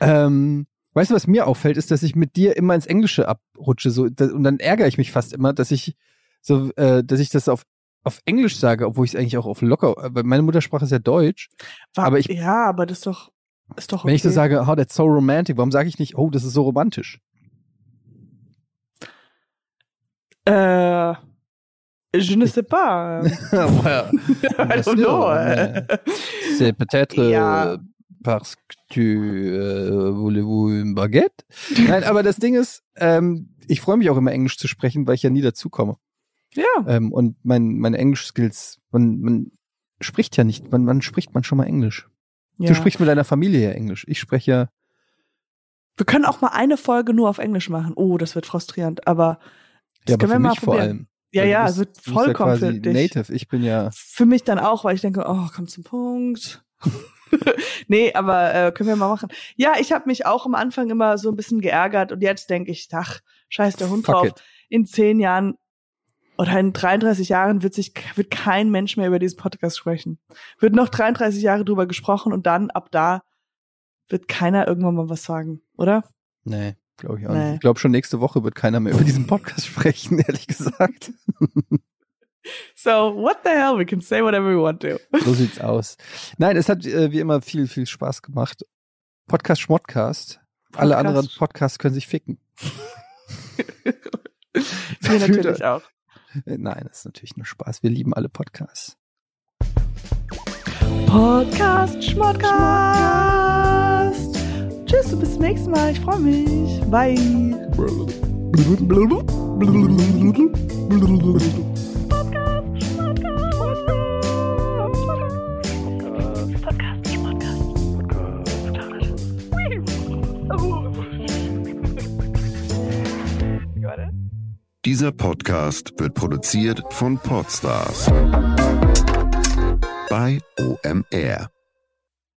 Ähm, weißt du, was mir auffällt, ist, dass ich mit dir immer ins Englische abrutsche. So, da, und dann ärgere ich mich fast immer, dass ich so, äh, dass ich das auf auf Englisch sage, obwohl ich es eigentlich auch auf locker, weil meine Muttersprache ist ja Deutsch. War, Aber ich- ja, aber das ist doch, ist doch okay. Wenn ich so sage, oh, that's so romantic, warum sage ich nicht, oh, das ist so romantisch? Äh, je ne sais pas. <laughs> Well, <laughs> I don't know. C'est peut-être <laughs> Ja. euh, parce que tu euh, voulez-vous une baguette? Nein, aber das Ding ist, ähm, ich freue mich auch immer Englisch zu sprechen, weil ich ja nie dazukomme. Ja. Ähm, und mein, meine Englisch-Skills, man, man spricht ja nicht, man, man spricht man schon mal Englisch. ja. Du sprichst mit deiner Familie ja Englisch. Ich spreche ja, Wir können auch mal eine Folge nur auf Englisch machen. Oh, das wird frustrierend, aber das ja aber für mich vor allem. Ja, ja, bist vollkommen ja für dich. Native. Ich bin ja, Für mich dann auch, weil ich denke, oh, komm zum Punkt. <laughs> nee, aber äh, können wir mal machen. Ja, ich habe mich auch am Anfang immer so ein bisschen geärgert und jetzt denke ich, ach, scheiß der Hund fuck drauf. it. In zehn Jahren oder in 33 Jahren wird sich wird kein Mensch mehr über diesen Podcast sprechen. Wird noch 33 Jahre drüber gesprochen und dann ab da wird keiner irgendwann mal was sagen, oder? Nee, glaube ich auch Nee. nicht. Ich glaube schon nächste Woche wird keiner mehr über diesen <laughs> Podcast sprechen, ehrlich gesagt. So, what the hell? We can say whatever we want to. So sieht's aus. Nein, es hat äh, wie immer viel, viel Spaß gemacht. Podcast Schmottcast. Alle Podcast. anderen Podcasts können sich ficken. <laughs> Wir natürlich auch. Äh, Nein, das ist natürlich nur Spaß. Wir lieben alle Podcasts. Podcast Schmodcast. Tschüss und bis zum nächsten Mal. Ich freue mich. Bye. Dieser Podcast wird produziert von Podstars bei OMR.